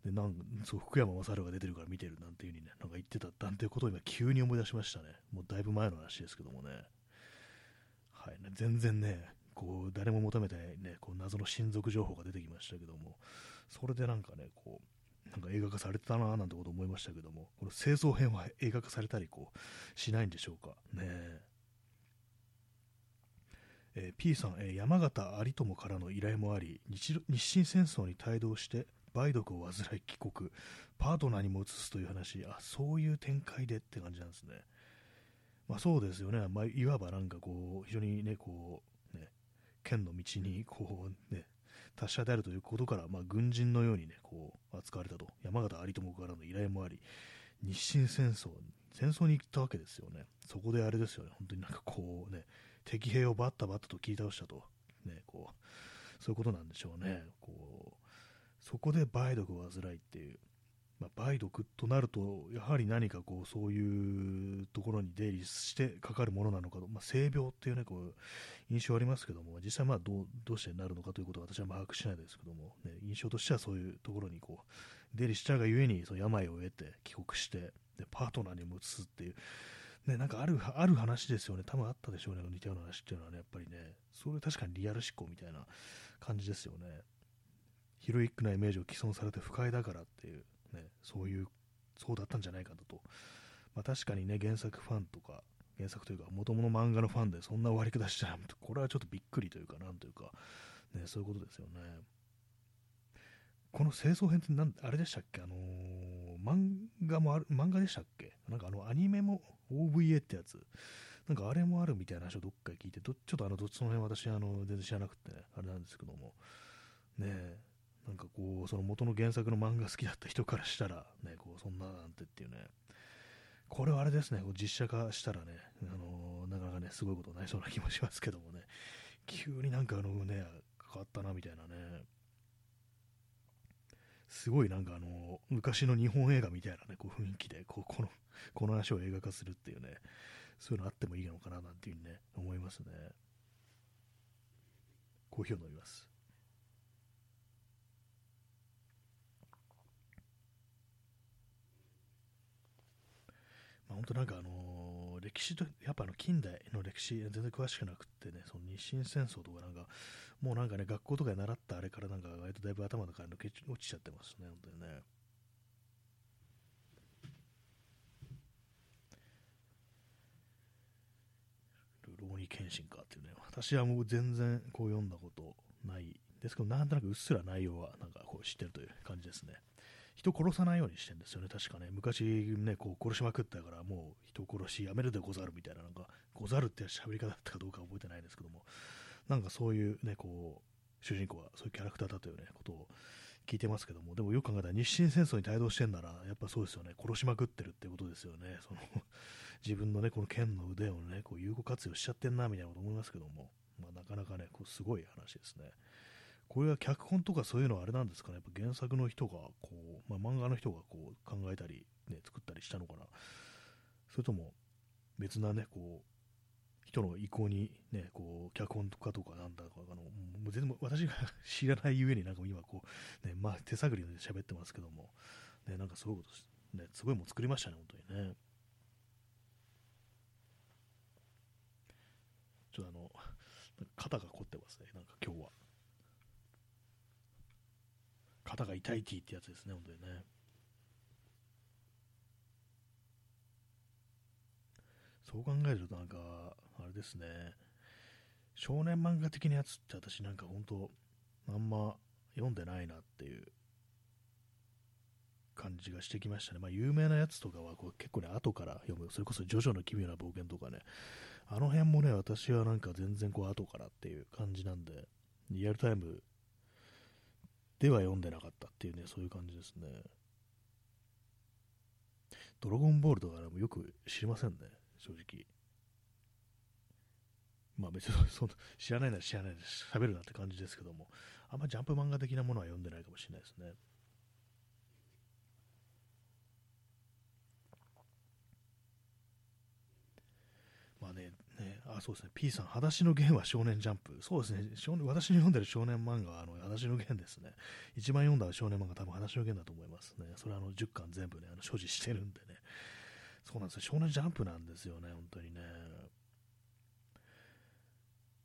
Speaker 1: でなんそう福山雅治が出てるから見てるなんていう風にね、なんか言ってたなんてことを今急に思い出しましたね。もうだいぶ前の話ですけどもね。はい。ね、全然ね、こう誰も求めてないね、こう謎の親族情報が出てきましたけども、それでなんかね、こう、なんか映画化されてたななんてこと思いましたけども、この清掃編は映画化されたりこうしないんでしょうか？ねえ。ー、P さん、えー、山形有友からの依頼もあり日清戦争に帯同して梅毒を患い帰国パートナーにも移すという話あそういう展開でって感じなんですね、まあ、そうですよね、まあ、いわばなんかこう非常にねこうね剣の道にこうね達者であるということから、まあ、軍人のようにねこう扱われたと。山形有友からの依頼もあり日清戦争戦争に行ったわけですよね。そこであれですよね。本当になんかこうね敵兵をバッタバッタと切り倒したと、ね、こうそういうことなんでしょうね、こうそこで梅毒を患いっていう、まあ、梅毒となると、やはり何かこうそういうところに出入りしてかかるものなのかと、まあ、性病っていうねこう印象ありますけども、実際まあどうどうしてなるのかということは私は把握しないですけども、ね、印象としてはそういうところにこう出入りしちゃうがゆえにその病を得て帰国してでパートナーにも移すっていう。ね、なんかあるある話ですよね、多分あったでしょうね、似たような話っていうのはね、やっぱりね、それ確かにリアル思考みたいな感じですよね。ヒロイックなイメージを既存されて不快だからっていう、ね、そういう、そうだったんじゃないかだと。まあ、確かにね、原作ファンとか、原作というか、もともと漫画のファンでそんな割り下しちゃうこれはちょっとびっくりというか、なんというか、ね、そういうことですよね。この清掃編ってなんあれでしたっけ？あのー、漫画もある、漫画でしたっけ？なんかあのアニメも OVA ってやつ。なんかあれもあるみたいな話をどっかで聞いて、どちょっとあの、どっちの辺私、あの、全然知らなくて、ね、あれなんですけども。ねえ、なんかこう、その元の原作の漫画好きだった人からしたら、ね、こう、そんななんてっていうね。これはあれですね、こう実写化したらね、あのー、なかなかね、すごいことになりそうな気もしますけどもね。急になんかあのね、変わったなみたいなね。すごいなんかあの、昔の日本映画みたいなね、こう雰囲気で、こう、この、この話を映画化するっていうね、そういうのあってもいいのかななんていうふうにね、思いますね。コーヒーを飲みます。まあ、本当なんかあのー、歴史と、やっぱあの近代の歴史全然詳しくなくってね、その日清戦争とかなんか、もうなんかね、学校とかで習ったあれからなんか、割とだいぶ頭の中抜け落ちちゃってますね、本当にね。ルローニケンシンかっていうね、私はもう全然こう読んだことないですけど、なんとなくうっすら内容はなんかこう知ってるという感じですね。人殺さないようにしてんですよね、確かね。昔ね、こう殺しまくったから、もう人殺しやめるでござるみたいな、なんか、ござるって喋り方だったかどうか覚えてないですけども、なんかそういうね、こう、主人公はそういうキャラクターだというね、ことを聞いてますけども、でもよく考えたら日清戦争に帯同してんなら、やっぱそうですよね、殺しまくってるってことですよね。その 自分のね、この剣の腕をね、こう有効活用しちゃってんな、みたいなこと思いますけども、まあ、なかなかね、こうすごい話ですね。これは脚本とかそういうのはあれなんですかね、やっぱ原作の人がこう、まあ、漫画の人がこう考えたり、ね、作ったりしたのかな、それとも別なね、こう人の意向に、ね、こう脚本とかとかなんだかあの、もう全然私が知らないゆえに、なんか今こう、ねまあ、手探りで喋ってますけども、ね、なんかそういうことね、すごいもん作りましたね、本当にね。ちょっとあの、肩が凝ってますね、なんか今日は。肩が痛いティーってやつですね、本当にね。そう考えるとなんか、あれですね、少年漫画的なやつって私なんか本当、あんま読んでないなっていう感じがしてきましたね。まあ有名なやつとかはこう結構ね、後から読む、それこそジョジョの奇妙な冒険とかね、あの辺もね、私はなんか全然こう後からっていう感じなんで、リアルタイムでは読んでなかったっていうね、そういう感じですね。ドラゴンボールとかもよく知りませんね、正直。まあ別にその知らないなら知らないで喋るなって感じですけども、あんまジャンプ漫画的なものは読んでないかもしれないですね。まあね、ねあそうですね、P さん、裸足の弦は少年ジャンプ。そうですね、私の読んでる少年漫画はあの裸足の弦ですね。一番読んだ少年漫画多分裸足の弦だと思いますね。それはあの10巻全部ね、あの所持してるんでね。そうなんですよ、少年ジャンプなんですよね、本当にね。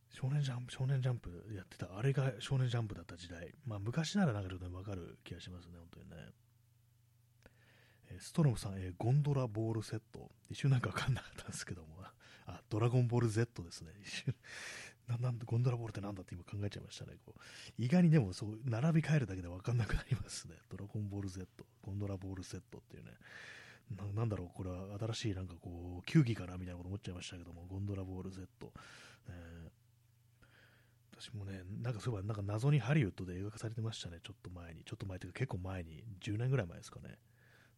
Speaker 1: 少年ジャンプ、少年ジャンプやってた、あれが少年ジャンプだった時代。まあ昔ならなんかちょっとわかる気がしますね、本当にね。ストロムさん、えー、ゴンドラボールセット。一瞬なんかわかんなかったんですけども、あ、ドラゴンボール Z ですね。ななんゴンドラボールってなんだって今考えちゃいましたね。こう意外にでもそう、並び替えるだけでわかんなくなりますね。ドラゴンボール Z、ゴンドラボールセットっていうね。ななんだろう、これは新しいなんかこう、球技かなみたいなこと思っちゃいましたけども、ゴンドラボール Z。えー私もね、なんかそういえば、なんか謎にハリウッドで映画化されてましたね、ちょっと前に。ちょっと前というか結構前に、10年ぐらい前ですかね。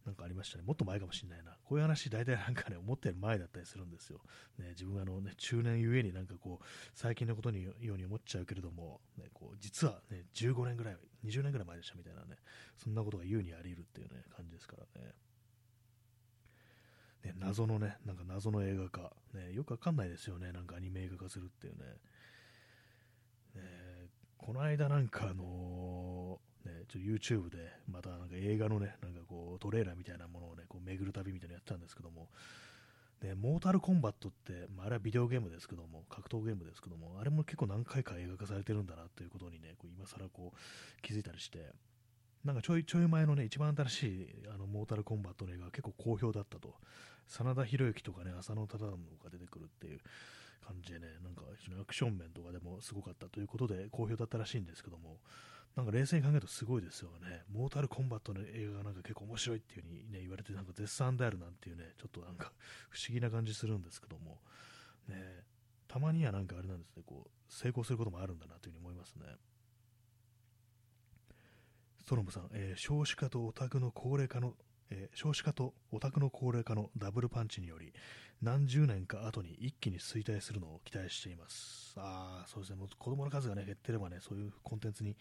Speaker 1: なんかありましたね。もっと前かもしれないな。こういう話、大体なんかね、思ってる前だったりするんですよ。ね、自分はあのね、中年ゆえになんかこう、最近のことにように思っちゃうけれども、ね、こう、実はね、15年ぐらい、20年ぐらい前でしたみたいなね、そんなことが言うにあり得るっていうね、感じですからね。ね、謎のね、なんか謎の映画化、ね、よくわかんないですよね、なんかアニメ映画化するっていうね。ねこの間なんかあのー、ちょ YouTube でまたなんか映画のね、なんかこうトレーラーみたいなものをね、こう巡る旅みたいなのやってたんですけども、ね、モータルコンバットって、まあ、あれはビデオゲームですけども、格闘ゲームですけども、あれも結構何回か映画化されてるんだなということにね、こう今更こう気づいたりして、なんかちょいちょい前のね、一番新しいあのモータルコンバットの映画が結構好評だったと。真田広之とかね、浅野忠信が出てくるっていう感じでね、なんかアクション面とかでもすごかったということで好評だったらしいんですけども、なんか冷静に考えるとすごいですよね。モータルコンバットの映画がなんか結構面白いっていう風にね、言われて、なんか絶賛であるなんていうね、ちょっとなんか不思議な感じするんですけども、ね、たまにはなんかあれなんですね、こう、成功することもあるんだなという風に思いますね。ストロムさん、えー、少子化とオタクの高齢化のえー、少子化とオタクの高齢化のダブルパンチにより何十年か後に一気に衰退するのを期待しています。ああ、そうですね、もう子供の数が、ね、減ってればね、そういうコンテンツに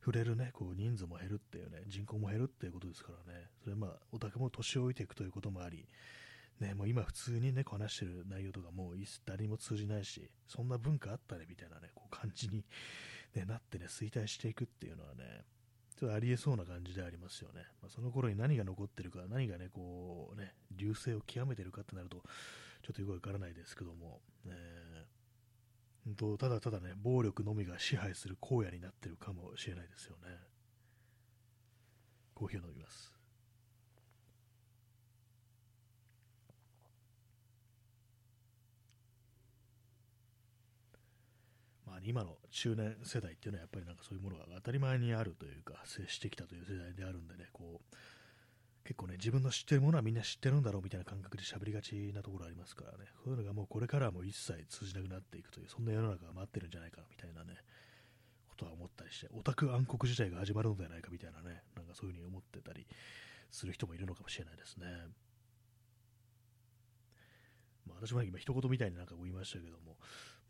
Speaker 1: 触れる、ね、こう人数も減るっていうね、人口も減るっていうことですからね、それまあ、オタクも年老いていくということもあり、ね、もう今普通にね、話してる内容とかもう誰にも通じないし、そんな文化あったねみたいなね、こう感じに、ね、なってね、衰退していくっていうのはね、ちょっとありえそうな感じでありますよね。まあ、その頃に何が残ってるか、何がね、こうね、流星を極めてるかってなると、ちょっとよくわからないですけども、えー、とただただね、暴力のみが支配する荒野になってるかもしれないですよね。コーヒーを飲みます。まあ今の中年世代っていうのはやっぱりなんかそういうものが当たり前にあるというか接してきたという世代であるんでねこう結構ね自分の知ってるものはみんな知ってるんだろうみたいな感覚で喋りがちなところありますからねそういうのがもうこれからはもう一切通じなくなっていくというそんな世の中が待ってるんじゃないかみたいなねことは思ったりしてオタク暗黒時代が始まるのではないかみたいなねなんかそういうふうに思ってたりする人もいるのかもしれないですね。まあ、私も今一言みたいになんか言いましたけども、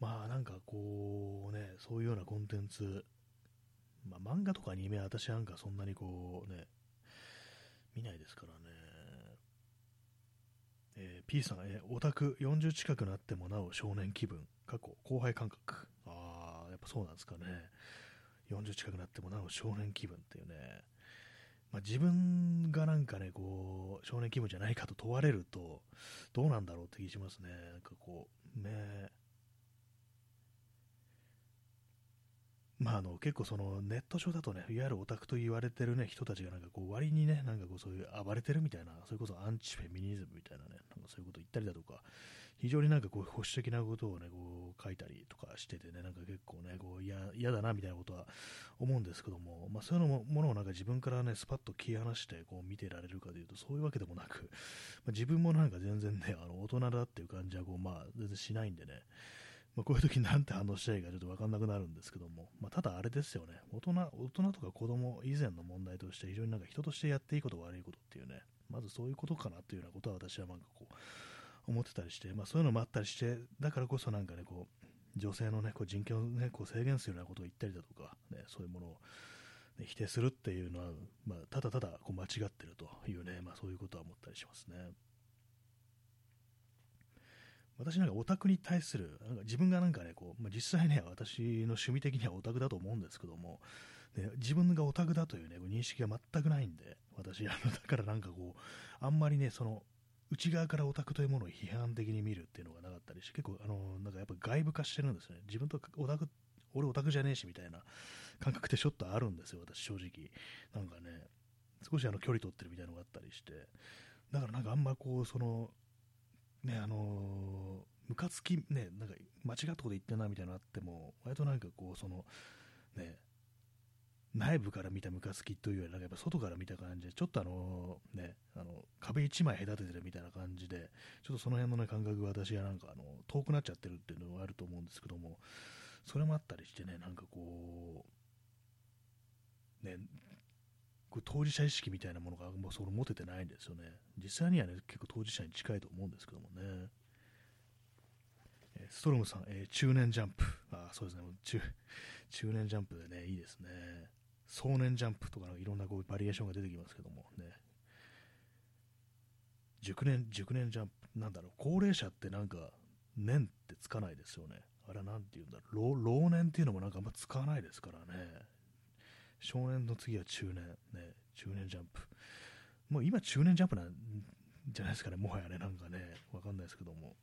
Speaker 1: まあなんかこうね、そういうようなコンテンツ、まあ漫画とかアニメは私なんかそんなにこうね、見ないですからね。えー、P さん、えー、オタク40近くなってもなお少年気分、過去、後輩感覚。ああ、やっぱそうなんですかね。40近くなってもなお少年気分っていうね。まあ、自分がなんかね、こう、少年気分じゃないかと問われると、どうなんだろうって気しますね。なんかこう、ねまあ、あの結構そのネット上だとね、いわゆるオタクと言われてる、ね、人たちがなんかこう割にね、なんかこうそういう暴れてるみたいな、それこそアンチフェミニズムみたいなね、なんかそういうこと言ったりだとか、非常になんかこう保守的なことをね、こう書いたりとかしててね、なんか結構ね、こう嫌だなみたいなことは思うんですけども、まあ、そういうのもものをなんか自分からね、スパッと切り離してこう見てられるかというと、そういうわけでもなく、まあ、自分もなんか全然ね、あの大人だっていう感じはこう、まあ、全然しないんでね、まあ、こういう時なんて反応したらいいかちょっと分かんなくなるんですけども、まあ、ただあれですよね、大人、大人とか子供以前の問題として非常になんか人としてやっていいこと悪いことっていうね、まずそういうことかなというようなことは私はなんかこう、思ってたりして、まあ、そういうのもあったりして、だからこそなんかね、こう、女性のね、こう人権をね、こう制限するようなことを言ったりだとか、ね、そういうものを、ね、否定するっていうのは、まあ、ただただこう間違ってるというね、まあ、そういうことは思ったりしますね。私なんかオタクに対する、なんか自分がなんかね、こう、まあ、実際ね、私の趣味的にはオタクだと思うんですけども、ね、自分がオタクだというね、認識が全くないんで、私、あの、だからなんかこう、あんまりね、その、内側からオタクというものを批判的に見るっていうのがなかったりして、結構、あの、なんかやっぱ外部化してるんですね。自分とオタク、俺オタクじゃねえしみたいな感覚ってちょっとあるんですよ、私正直。なんかね、少しあの距離取ってるみたいなのがあったりして、だからなんかあんまこう、その、ね、あのムカつき、ね、なんか間違ったこと言ってんなみたいなのあっても、割となんかこう、その、ね、内部から見たムカつきというより、なんかやっぱ外から見た感じで、ちょっとあのね、あの壁一枚隔ててるみたいな感じで、ちょっとその辺の、ね、感覚が私がなんかあの遠くなっちゃってるっていうのがあると思うんですけども、それもあったりしてね、なんかこう、ね、こ当事者意識みたいなものがもうそれ持ててないんですよね。実際にはね、結構当事者に近いと思うんですけどもね。ストロムさん、えー、中年ジャンプ。あそうですね中、中年ジャンプでね、いいですね。壮年ジャンプとかいろんなこうバリエーションが出てきますけどもね。熟年、熟年ジャンプ、なんだろう、高齢者ってなんか、年ってつかないですよね。あれはなんて言うんだろう、老年っていうのもなんかあんま使わないですからね。少年の次は中年、ね、中年ジャンプ。もう今中年ジャンプなんじゃないですかね、もはやね、なんかね、わかんないですけども。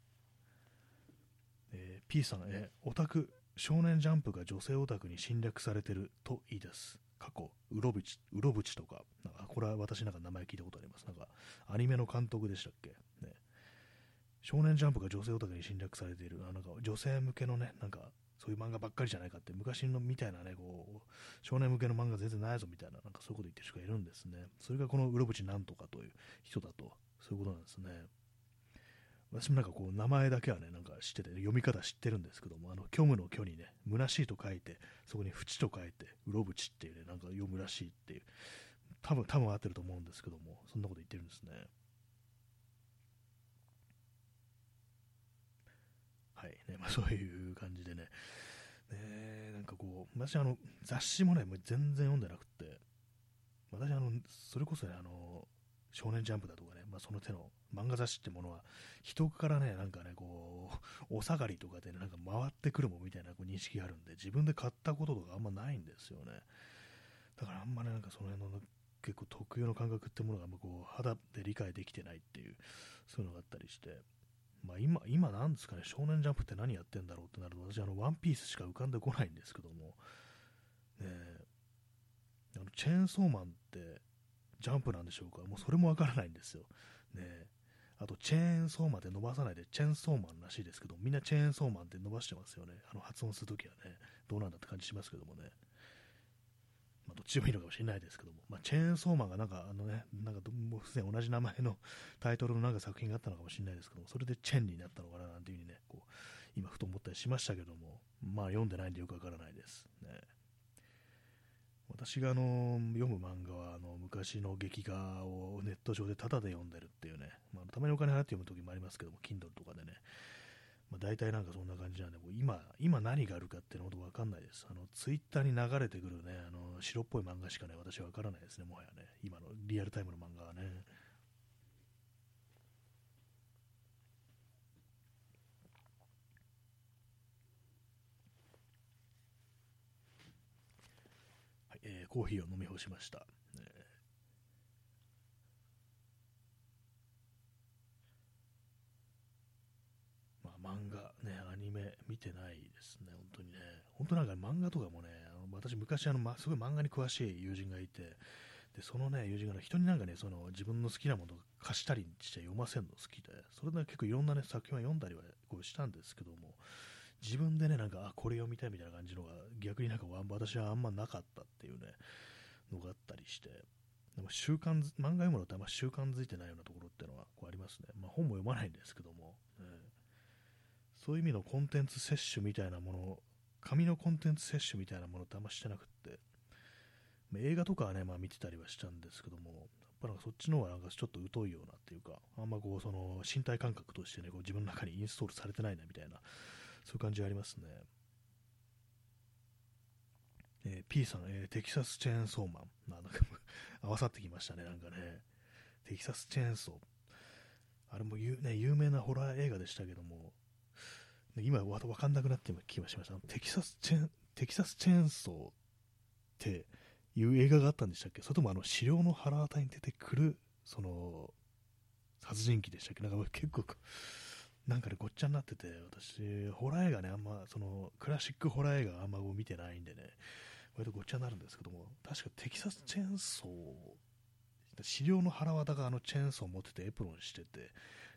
Speaker 1: えー、P さん、えー、オタク、少年ジャンプが女性オタクに侵略されてるといいです。過去、うろぶち、うろぶちとか、なんかこれは私なんか名前聞いたことあります。なんか、アニメの監督でしたっけ？ね。少年ジャンプが女性オタクに侵略されている、あなんか女性向けのね、なんか、そういう漫画ばっかりじゃないかって、昔のみたいなね、こう、少年向けの漫画全然ないぞみたいな、なんかそういうこと言ってる人がいるんですね。それがこのうろぶちなんとかという人だと、そういうことなんですね。私もなんかこう名前だけはね、なんか知ってて、読み方知ってるんですけども、あの虚無の虚にね、虚しいと書いて、そこに淵と書いて、うろぶちっていうね、なんか読むらしいっていう、多分、多分合ってると思うんですけども、そんなこと言ってるんですね。はい、ね、まあそういう感じでね、ねなんかこう、私あの、雑誌もね、もう全然読んでなくて、私あの、それこそね、あの、少年ジャンプだとかね、まあ、その手の漫画雑誌ってものは、人からね、なんかね、こう、お下がりとかで、ね、なんか回ってくるもんみたいなこう認識があるんで、自分で買ったこととかあんまないんですよね。だからあんまね、なんかその辺の結構特有の感覚ってものがこう肌で理解できてないっていう、そういうのがあったりして、まあ、今、今なんですかね、少年ジャンプって何やってんだろうってなると、私、あの、ワンピースしか浮かんでこないんですけども、ねあのチェーンソーマンってジャンプなんでしょうか、もうそれもわからないんですよ。ねあと、チェーンソーマンって伸ばさないで、チェーンソーマンらしいですけど、みんなチェーンソーマンって伸ばしてますよね。あの発音するときはね、どうなんだって感じしますけどもね。まあ、どっちでもいいのかもしれないですけども、まあ、チェーンソーマンがなんか、あのね、なんかもうすでに同じ名前の タイトルのなんか作品があったのかもしれないですけども、それでチェーンになったのかななんていうふうにね、こう、今ふと思ったりしましたけども、まあ読んでないんでよくわからないです。ね。私があの読む漫画はあの昔の劇画をネット上でタダで読んでるっていうね、まあ、たまにお金払って読む時もありますけども、Kindle とかでね、まあ、大体なんかそんな感じなんで、もう今、今何があるかっていうのほどわかんないです。あの、ツイッターに流れてくるね、あの、白っぽい漫画しかね、私はわからないですね、もはやね。今のリアルタイムの漫画はね。はい、えー、コーヒーを飲み干しました。えがね、アニメ見てないですね、本当にね。本当なんか漫画とかもね、あの私昔あの、ま、すごい漫画に詳しい友人がいて、でそのね、友人が、ね、人になんかね、その自分の好きなものを貸したりして読ませるの好きで、それで結構いろんなね、作品は読んだりはこうしたんですけども、自分でね、なんか、あ、これ読みたいみたいな感じのが、逆になんか私はあんまなかったっていうね、のがあったりして、でも習慣、漫画読むのってあんま習慣づいてないようなところっていうのはこうありますね。まあ、本も読まないんですけども、ね、そういう意味のコンテンツ摂取みたいなもの、紙のコンテンツ摂取みたいなものってあんましてなくって、ま、映画とかはね、まあ見てたりはしたんですけども、やっぱなんかそっちの方がなんかちょっと疎いようなっていうか、あんまこう、その身体感覚としてね、こう自分の中にインストールされてないなみたいな、そういう感じがありますね。えー、P さん、えー、テキサスチェーンソーマンま。なんか合わさってきましたね、なんかね。テキサスチェーンソー。あれも有,、ね、有名なホラー映画でしたけども、今わかんなくなってきました。テキサスチェン、テキサスチェーンソーっていう映画があったんでしたっけ？それともあの、資料の腹渡に出てくる、その、殺人鬼でしたっけ？なんか結構、なんかね、ごっちゃになってて、私、ホラー映画ね、あんま、その、クラシックホラー映画あんま見てないんでね、割とごっちゃになるんですけども、確かテキサスチェーンソー、資料の腹渡があのチェーンソーを持っててエプロンしてて、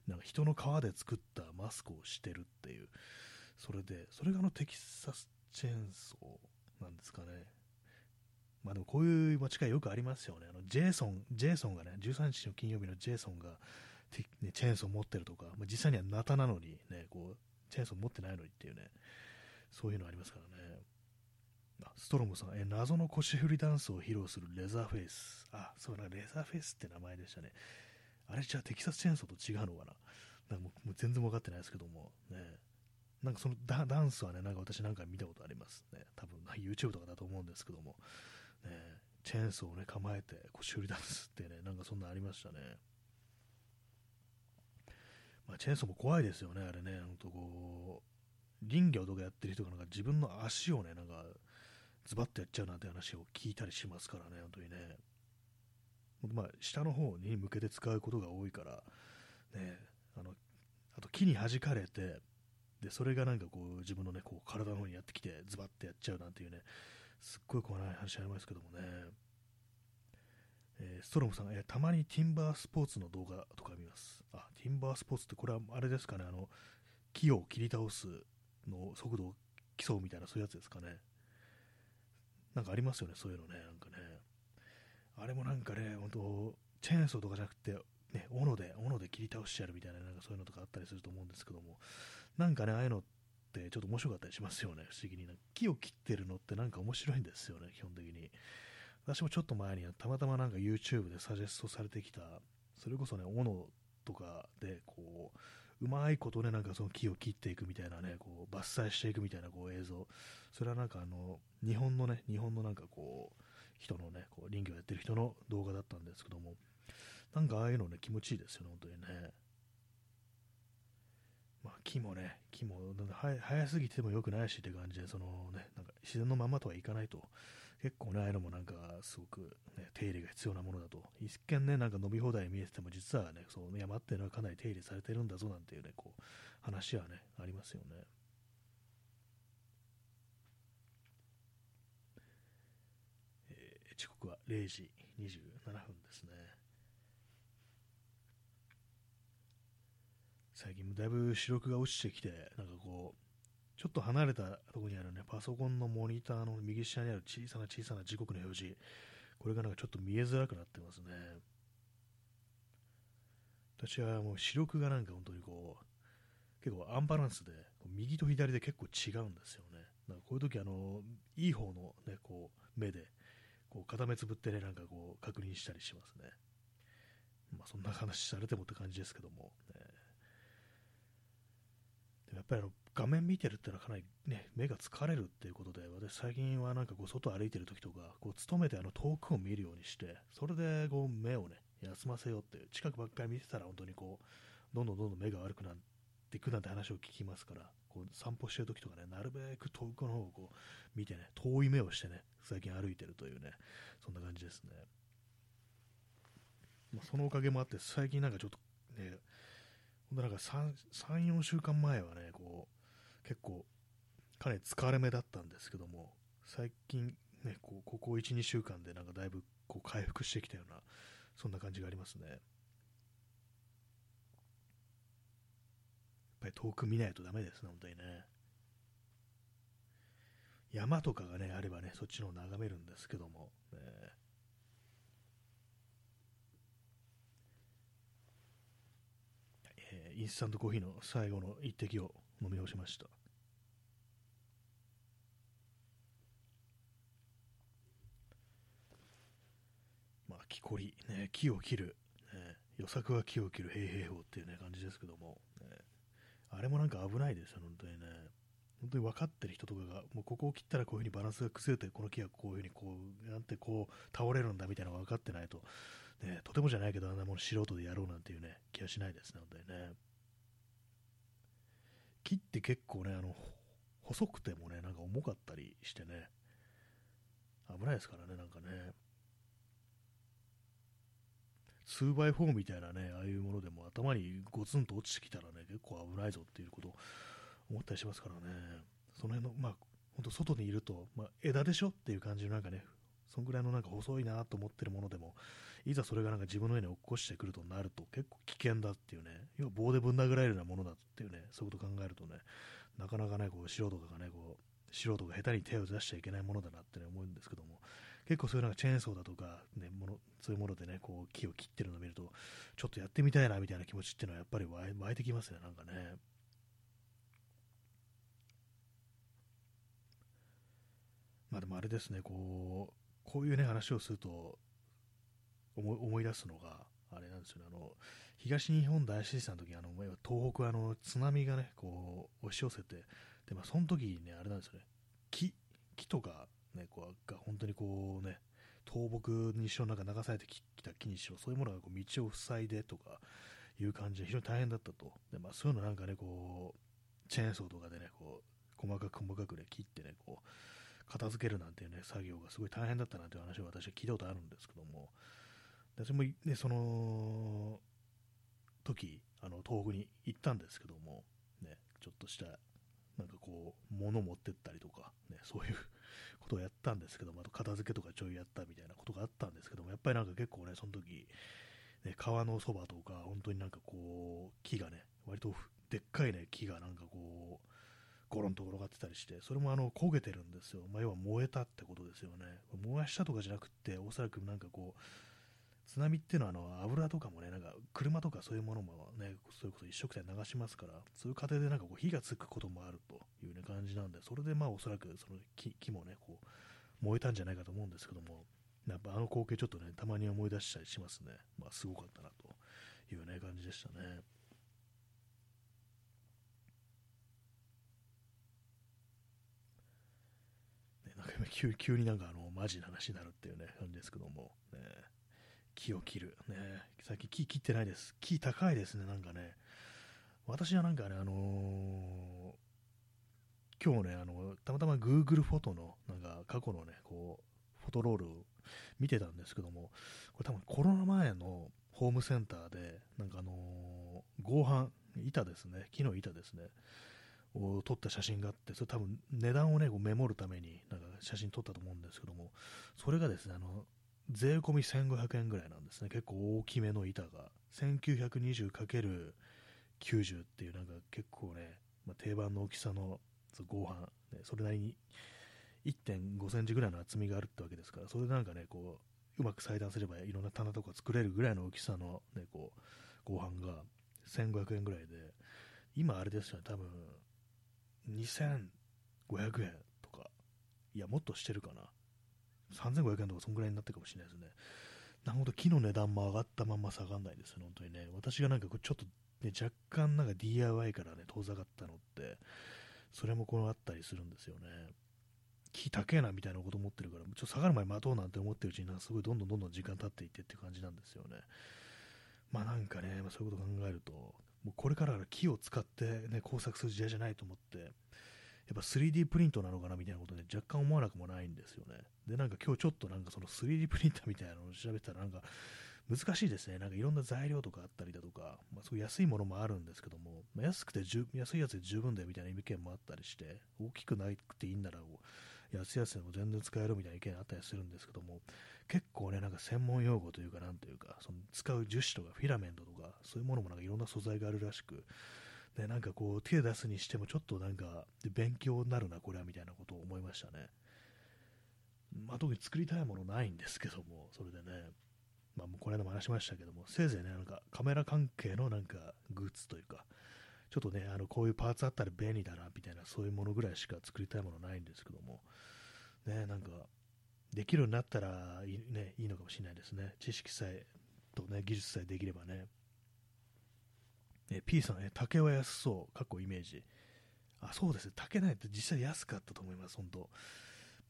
Speaker 1: なんか人の皮で作ったマスクをしてるっていう、それで、それがあのテキサスチェーンソーなんですかね。まあでもこういう間違いよくありますよね。あのジェイソン、ジェイソンがね、13日の金曜日のジェイソンが、ね、チェーンソー持ってるとか、まあ、実際にはナタなのにね、こう、チェーンソー持ってないのにっていうね、そういうのありますからね。ストロムさん、え謎の腰振りダンスを披露するレザーフェイス。あ、そうな、レザーフェイスって名前でしたね。あれじゃあテキサスチェーンソーと違うのかな？なんかもう全然分かってないですけども、ね。なんかそのダダンスはね、なんか私なんか見たことありますね。多分 YouTube とかだと思うんですけども、ね、チェーンソーをね、構えて腰振りダンスってね、なんかそんなありましたね。まあ、チェーンソーも怖いですよね、あれね。ほんとこう、林業とかやってる人がなんか自分の足をね、なんかズバッとやっちゃうなんて話を聞いたりしますからね、本当にね。まあ、下の方に向けて使うことが多いから、ね、あの、あと木に弾かれて、で、それがなんかこう、自分のね、こう、体の方にやってきて、ズバッとやっちゃうなんていうね、すっごい怖い話ありますけどもね。えー、ストロムさん、え、たまにティンバースポーツの動画とか見ます。あ、ティンバースポーツってこれはあれですかね、あの、木を切り倒すの速度を競うみたいなそういうやつですかね。なんかありますよね、そういうのね、なんかね。あれもなんかね、本当チェーンソーとかじゃなくて、ね、斧で、斧で切り倒してやるみたいな、なんかそういうのとかあったりすると思うんですけども、なんかね、ああいうのってちょっと面白かったりしますよね、不思議に。木を切ってるのってなんか面白いんですよね、基本的に。私もちょっと前にたまたまなんか YouTube でサジェストされてきた、それこそね、斧とかで、こう、うまいことね、なんかその木を切っていくみたいなね、こう伐採していくみたいなこう映像、それはなんかあの、日本のね、日本のなんかこう、人のね、こう林業やってる人の動画だったんですけども、なんかああいうのね、気持ちいいですよね、本当にね。まあ、木もね、木も早すぎても良くないしって感じで、そのね、なんか自然のままとはいかないと、結構ね、ああいうのもなんかすごく、ね、手入れが必要なものだと。一見ね、なんか伸び放題見えてても、実はね、そう山っていうのはかなり手入れされてるんだぞなんていうね、こう、話はね、ありますよね。えー、時刻は0時27分ですね。最近だいぶ視力が落ちてきて、なんかこう、ちょっと離れたところにあるね、パソコンのモニターの右下にある小さな小さな時刻の表示、これがなんかちょっと見えづらくなってますね。私はもう視力がなんか本当にこう、結構アンバランスで、右と左で結構違うんですよね。こういう時あの、いい方のね、こう、目で、こう、片目つぶってね、なんかこう、確認したりしますね。まあそんな話されてもって感じですけども、ね、やっぱりあの画面見てるってのはかなり、ね、目が疲れるっていうことで、私最近はなんかこう外歩いてる時とか、こう勤めてあの遠くを見るようにして、それでこう目をね、休ませようって、近くばっかり見てたら本当にこう、どんどんどんどん目が悪くなっていくなんて話を聞きますから、こう散歩してる時とかね、なるべく遠くの方をこう見てね、遠い目をしてね、最近歩いてるというね、そんな感じですね。まあ、そのおかげもあって、最近なんかちょっとね、ほんとなんか3、3 4週間前はね、こう、結構かなり疲れ目だったんですけども、最近、ね、こうここ1、2週間でなんかだいぶこう回復してきたような、そんな感じがありますね。やっぱり遠く見ないとダメですね、本当にね。山とかがね、あればね、そっちの眺めるんですけども、ね、えー、インスタントコーヒーの最後の一滴を飲み干しました。まあ、木こり、ね、木を切る、ね、予策は木を切る平平法っていう、ね、感じですけども、ね、あれもなんか危ないですよ、本当にね。本当に分かってる人とかが、もうここを切ったらこういうふうにバランスが崩れて、この木がこういうふうにこう、なんてこう、倒れるんだみたいなのが分かってないと、ね、とてもじゃないけど、あんなもの素人でやろうなんていうね、気がしないですね、本当にね。木って結構ね、あの、細くてもね、なんか重かったりしてね、危ないですからね、なんかね。2x4 みたいなね、ああいうものでも頭にゴツンと落ちてきたらね、結構危ないぞっていうことを思ったりしますからね、その辺の、まあ、本当外にいると、まあ、枝でしょっていう感じのなんかね、そんぐらいのなんか細いなと思ってるものでも、いざそれがなんか自分の上に落っこしてくるとなると結構危険だっていうね、要は棒でぶん殴られるようなものだっていうね、そういうこと考えるとね、なかなかね、こう素人がね、こう、素人が下手に手を出しちゃいけないものだなって、ね、思うんですけども、結構そういうなんかチェーンソーだとか、ね、ものそういうものでね、こう木を切ってるのを見ると、ちょっとやってみたいなみたいな気持ちっていうのはやっぱり湧いてきますね、なんかね。まあでもあれですね、こう、こういうね、話をすると思、思い出すのが、あれなんですよね、あの、東日本大震災の時あの、東北あの、津波がね、こう、押し寄せて、で、まあ、その時にね、あれなんですよね、木、木とか、ね、こう、が本当にこうね、倒木にしろ、なんか流されてきた木にしろ、そういうものがこう道を塞いでとかいう感じで非常に大変だったと。で、まあ、そういうのなんかね、こう、チェーンソーとかでね、こう、細かく細かくね、切ってね、こう、片付けるなんていうね、作業がすごい大変だったなんていう話を私は聞いたことあるんですけども、私もね、その時、あの東北に行ったんですけども、ね、ちょっとした、なんかこう、物持ってったりとか、ね、そういうことをやったんですけども、あと片付けとかちょいやったみたいなことがあったんですけども、やっぱりなんか結構ね、その時、ね、川のそばとか、本当になんかこう、木がね、割とでっかいね、木がなんかこう、ゴロンと転がってたりして、それもあの焦げてるんですよ。まあ、要は燃えたってことですよね。燃やしたとかじゃなくて、おそらくなんかこう、津波っていうのはあの油とかもね、なんか車とかそういうものもね、そういうこと一色で流しますから、そういう過程でなんかこう火がつくこともあるという、ね、感じなんで、それでまあおそらくその木木もね、こう燃えたんじゃないかと思うんですけども、やっぱあの光景ちょっとね、たまに思い出したりしますね。まあすごかったなというね、感じでしたね。ね、なんか急急になんかあのマジな話になるっていうね感じですけども、ね、木を切る、ね、最近木切ってないです、木高いですね、なんかね、私はなんかね、あのー、今日ね、あのたまたま Google フォトのなんか過去のね、こうフォトロールを見てたんですけども、これ多分コロナ前のホームセンターで、なんかあのー、合板、板ですね、木の板ですね、を撮った写真があって、それ多分値段をね、こうメモるためになんか写真撮ったと思うんですけども、それがですね、あの、税込み1500円ぐらいなんですね。結構大きめの板が。1920×90 っていうなんか結構ね、まあ、定番の大きさの合板、ね、それなりに1.5センチぐらいの厚みがあるってわけですから、それでなんかね、こう、うまく裁断すればいろんな棚とか作れるぐらいの大きさのね、こう、合板が1500円ぐらいで、今あれですよね、多分2500円とか、いや、もっとしてるかな。3500円とかそんぐらいになってるかもしれないですね。なるほど、木の値段も上がったまま下がんないですね、本当にね。私がなんかちょっと、ね、若干なんか DIY からね、遠ざかったのって、それもこのあったりするんですよね。木高えなみたいなこと思ってるから、ちょっと下がる前待とうなんて思ってるうちに、すごいどんどんどんどん時間経っていってって感じなんですよね。まあなんかね、まあ、そういうこと考えると、もうこれからは木を使って、ね、工作する時代じゃないと思って、やっぱ 3D プリントなのかなみたいなことで、若干思わなくもないんですよね。で、なんか今日ちょっとなんかその 3D プリンターみたいなのを調べたら、なんか難しいですね。なんかいろんな材料とかあったりだとか、まあ、すごい安いものもあるんですけども、まあ、安くて安いやつで十分だよみたいな意見もあったりして、大きくなくていいんなら、安いやつでも全然使えるみたいな意見あったりするんですけども、結構ね、なんか専門用語というか、なんというか、その使う樹脂とかフィラメントとか、そういうものもなんかいろんな素材があるらしく、で、なんかこう、手出すにしてもちょっとなんか、勉強になるな、これはみたいなことを思いましたね。まあ、特に作りたいものないんですけども、それでね、まあ、もうこの間も話しましたけども、せいぜいね、なんかカメラ関係のなんかグッズというか、ちょっとね、あのこういうパーツあったら便利だなみたいな、そういうものぐらいしか作りたいものないんですけども、ね、なんか、できるようになったらいい,、ね、いいのかもしれないですね。知識さえとね、技術さえできればね。え P さん、ね、竹は安そう、かっこイメージ。あ、そうですね、竹ないって実際安かったと思います、本当。ま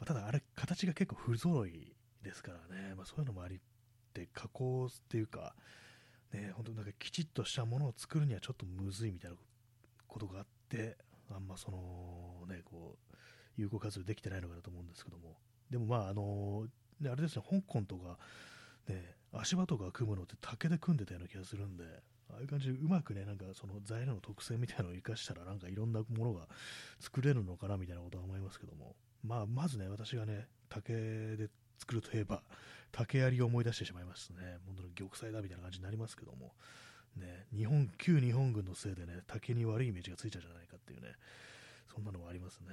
Speaker 1: あ、ただ、あれ、形が結構不揃いですからね、まあ、そういうのもありって加工っていうか、ね、本当なんかきちっとしたものを作るにはちょっとむずいみたいなことがあって、あんまそのね、こう、有効活用できてないのかなと思うんですけども、でもまあ、あのね、あれですね、香港とか、ね、足場とか組むのって竹で組んでたような気がするんで、ああいう感じでうまくね、なんかその材料の特性みたいなのを生かしたら、なんかいろんなものが作れるのかなみたいなことは思いますけども、まあ、まずね、私がね、竹で作るといえば、竹槍を思い出してしまいますね。本当に玉砕だみたいな感じになりますけども、ね、日本、旧日本軍のせいでね、竹に悪いイメージがついちゃうじゃないかっていうね、そんなのもありますね。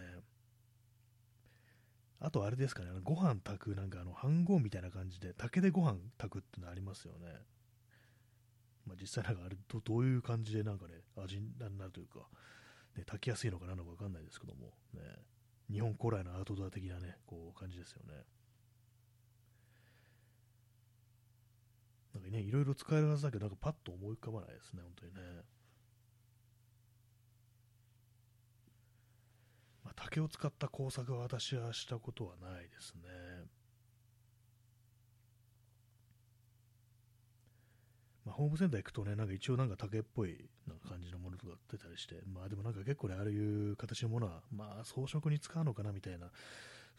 Speaker 1: あとあれですかね、ご飯炊く、なんかあの、飯盒みたいな感じで、竹でご飯炊くってのありますよね。まあ、実際なんかあれど、どういう感じでなんかね、味になるというか、ね、炊きやすいのかなのかわかんないですけども、ね、日本古来のアウトドア的なね、こう感じですよね。なんかね、いろいろ使えるはずだけど、なんかパッと思い浮かばないですね、本当にね。まあ、竹を使った工作は私はしたことはないですね。まあ、ホームセンター行くとね、なんか一応なんか竹っぽいなんか感じのものとか出たりして、まあでもなんか結構ね、ああいう形のものは、まあ装飾に使うのかなみたいな、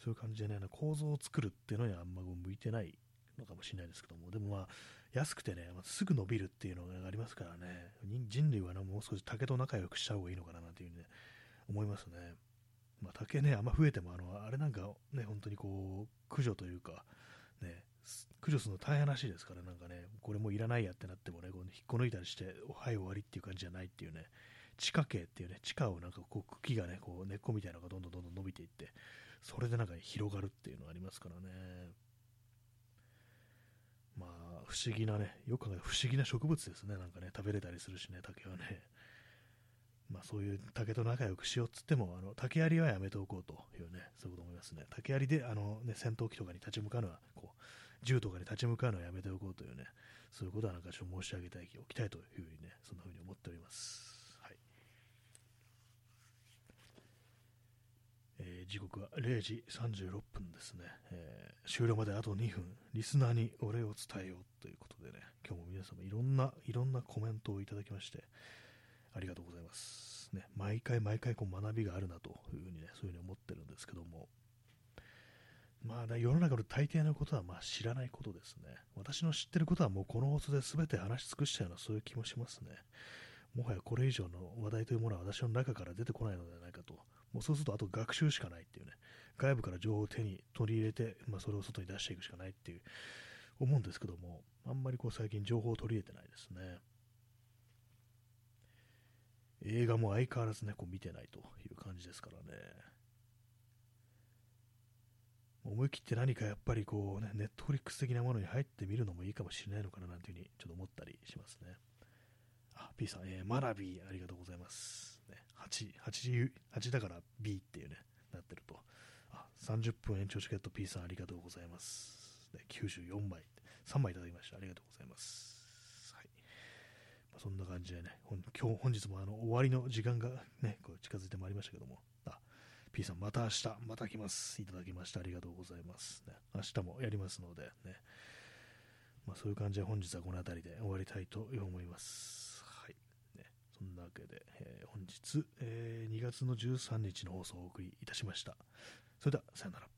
Speaker 1: そういう感じでね、構造を作るっていうのにはあんま向いてないのかもしれないですけども、でもまあ、安くてね、まあ、すぐ伸びるっていうのがありますからね、人類は、ね、もう少し竹と仲良くした方がいいのかななんていうね、思いますね。まあ、竹ね、あんま増えても、あの、あれなんかね、本当にこう、駆除というか、ね、駆除するの大変らしいですから、なんかね、これもういらないやってなってもね、こう引っこ抜いたりして、はい、終わりっていう感じじゃないっていうね、地下系っていうね、地下をなんかこう茎がね、こう根っこみたいなのがどんどんどんどん伸びていって、それでなんか広がるっていうのがありますからね。まあ、不思議なね、よく考えたら不思議な植物ですね、なんかね、食べれたりするしね、竹はね。まあ、そういう竹と仲良くしようっつっても、あの竹槍はやめておこうというね、そういうこと思いますね。竹槍であの、ね、戦闘機とかに立ち向かうのは、こう銃とかに立ち向かうのはやめておこうというね、そういうことはなんかちょっと申し上げておきたいというふうにね、そんなふうに思っております。はいえー、時刻は0時36分ですね、えー、終了まであと2分、リスナーにお礼を伝えようということでね、今日も皆様いろんな、いろんなコメントをいただきまして、ありがとうございます。ね、毎回毎回こう学びがあるなというふうにね、そういうふうに思ってるんですけども、まあ、世の中の大抵のことはまあ知らないことですね。私の知ってることはもうこの放送で全て話し尽くしたようなそういう気もしますね。もはやこれ以上の話題というものは私の中から出てこないのではないかと。もうそうするとあと学習しかないっていうね。外部から情報を手に取り入れて、まあ、それを外に出していくしかないっていう思うんですけども、あんまりこう最近情報を取り入れてないですね。映画も相変わらずね、こう見てないという感じですからね。思い切って何かやっぱりこうね、ネットフリックス的なものに入ってみるのもいいかもしれないのかななんていうふうにちょっと思ったりしますね。あ、P さん、えー、マナビーありがとうございます。ね、8、8, 8だから B っていうね、なってると。あ、30分延長チケット P さんありがとうございます。ね、94枚、3枚いただきました。ありがとうございます。はい。まそんな感じでね、今日本日もあの終わりの時間がね、こう近づいてまいりましたけども、P さんまた明日、また来ます。いただきましてありがとうございます。ね、明日もやりますのでね、まあ、そういう感じで本日はこの辺りで終わりたいと思います。はい。ね、そんなわけで、えー、本日、えー、2月の13日の放送をお送りいたしました。それでは、さよなら。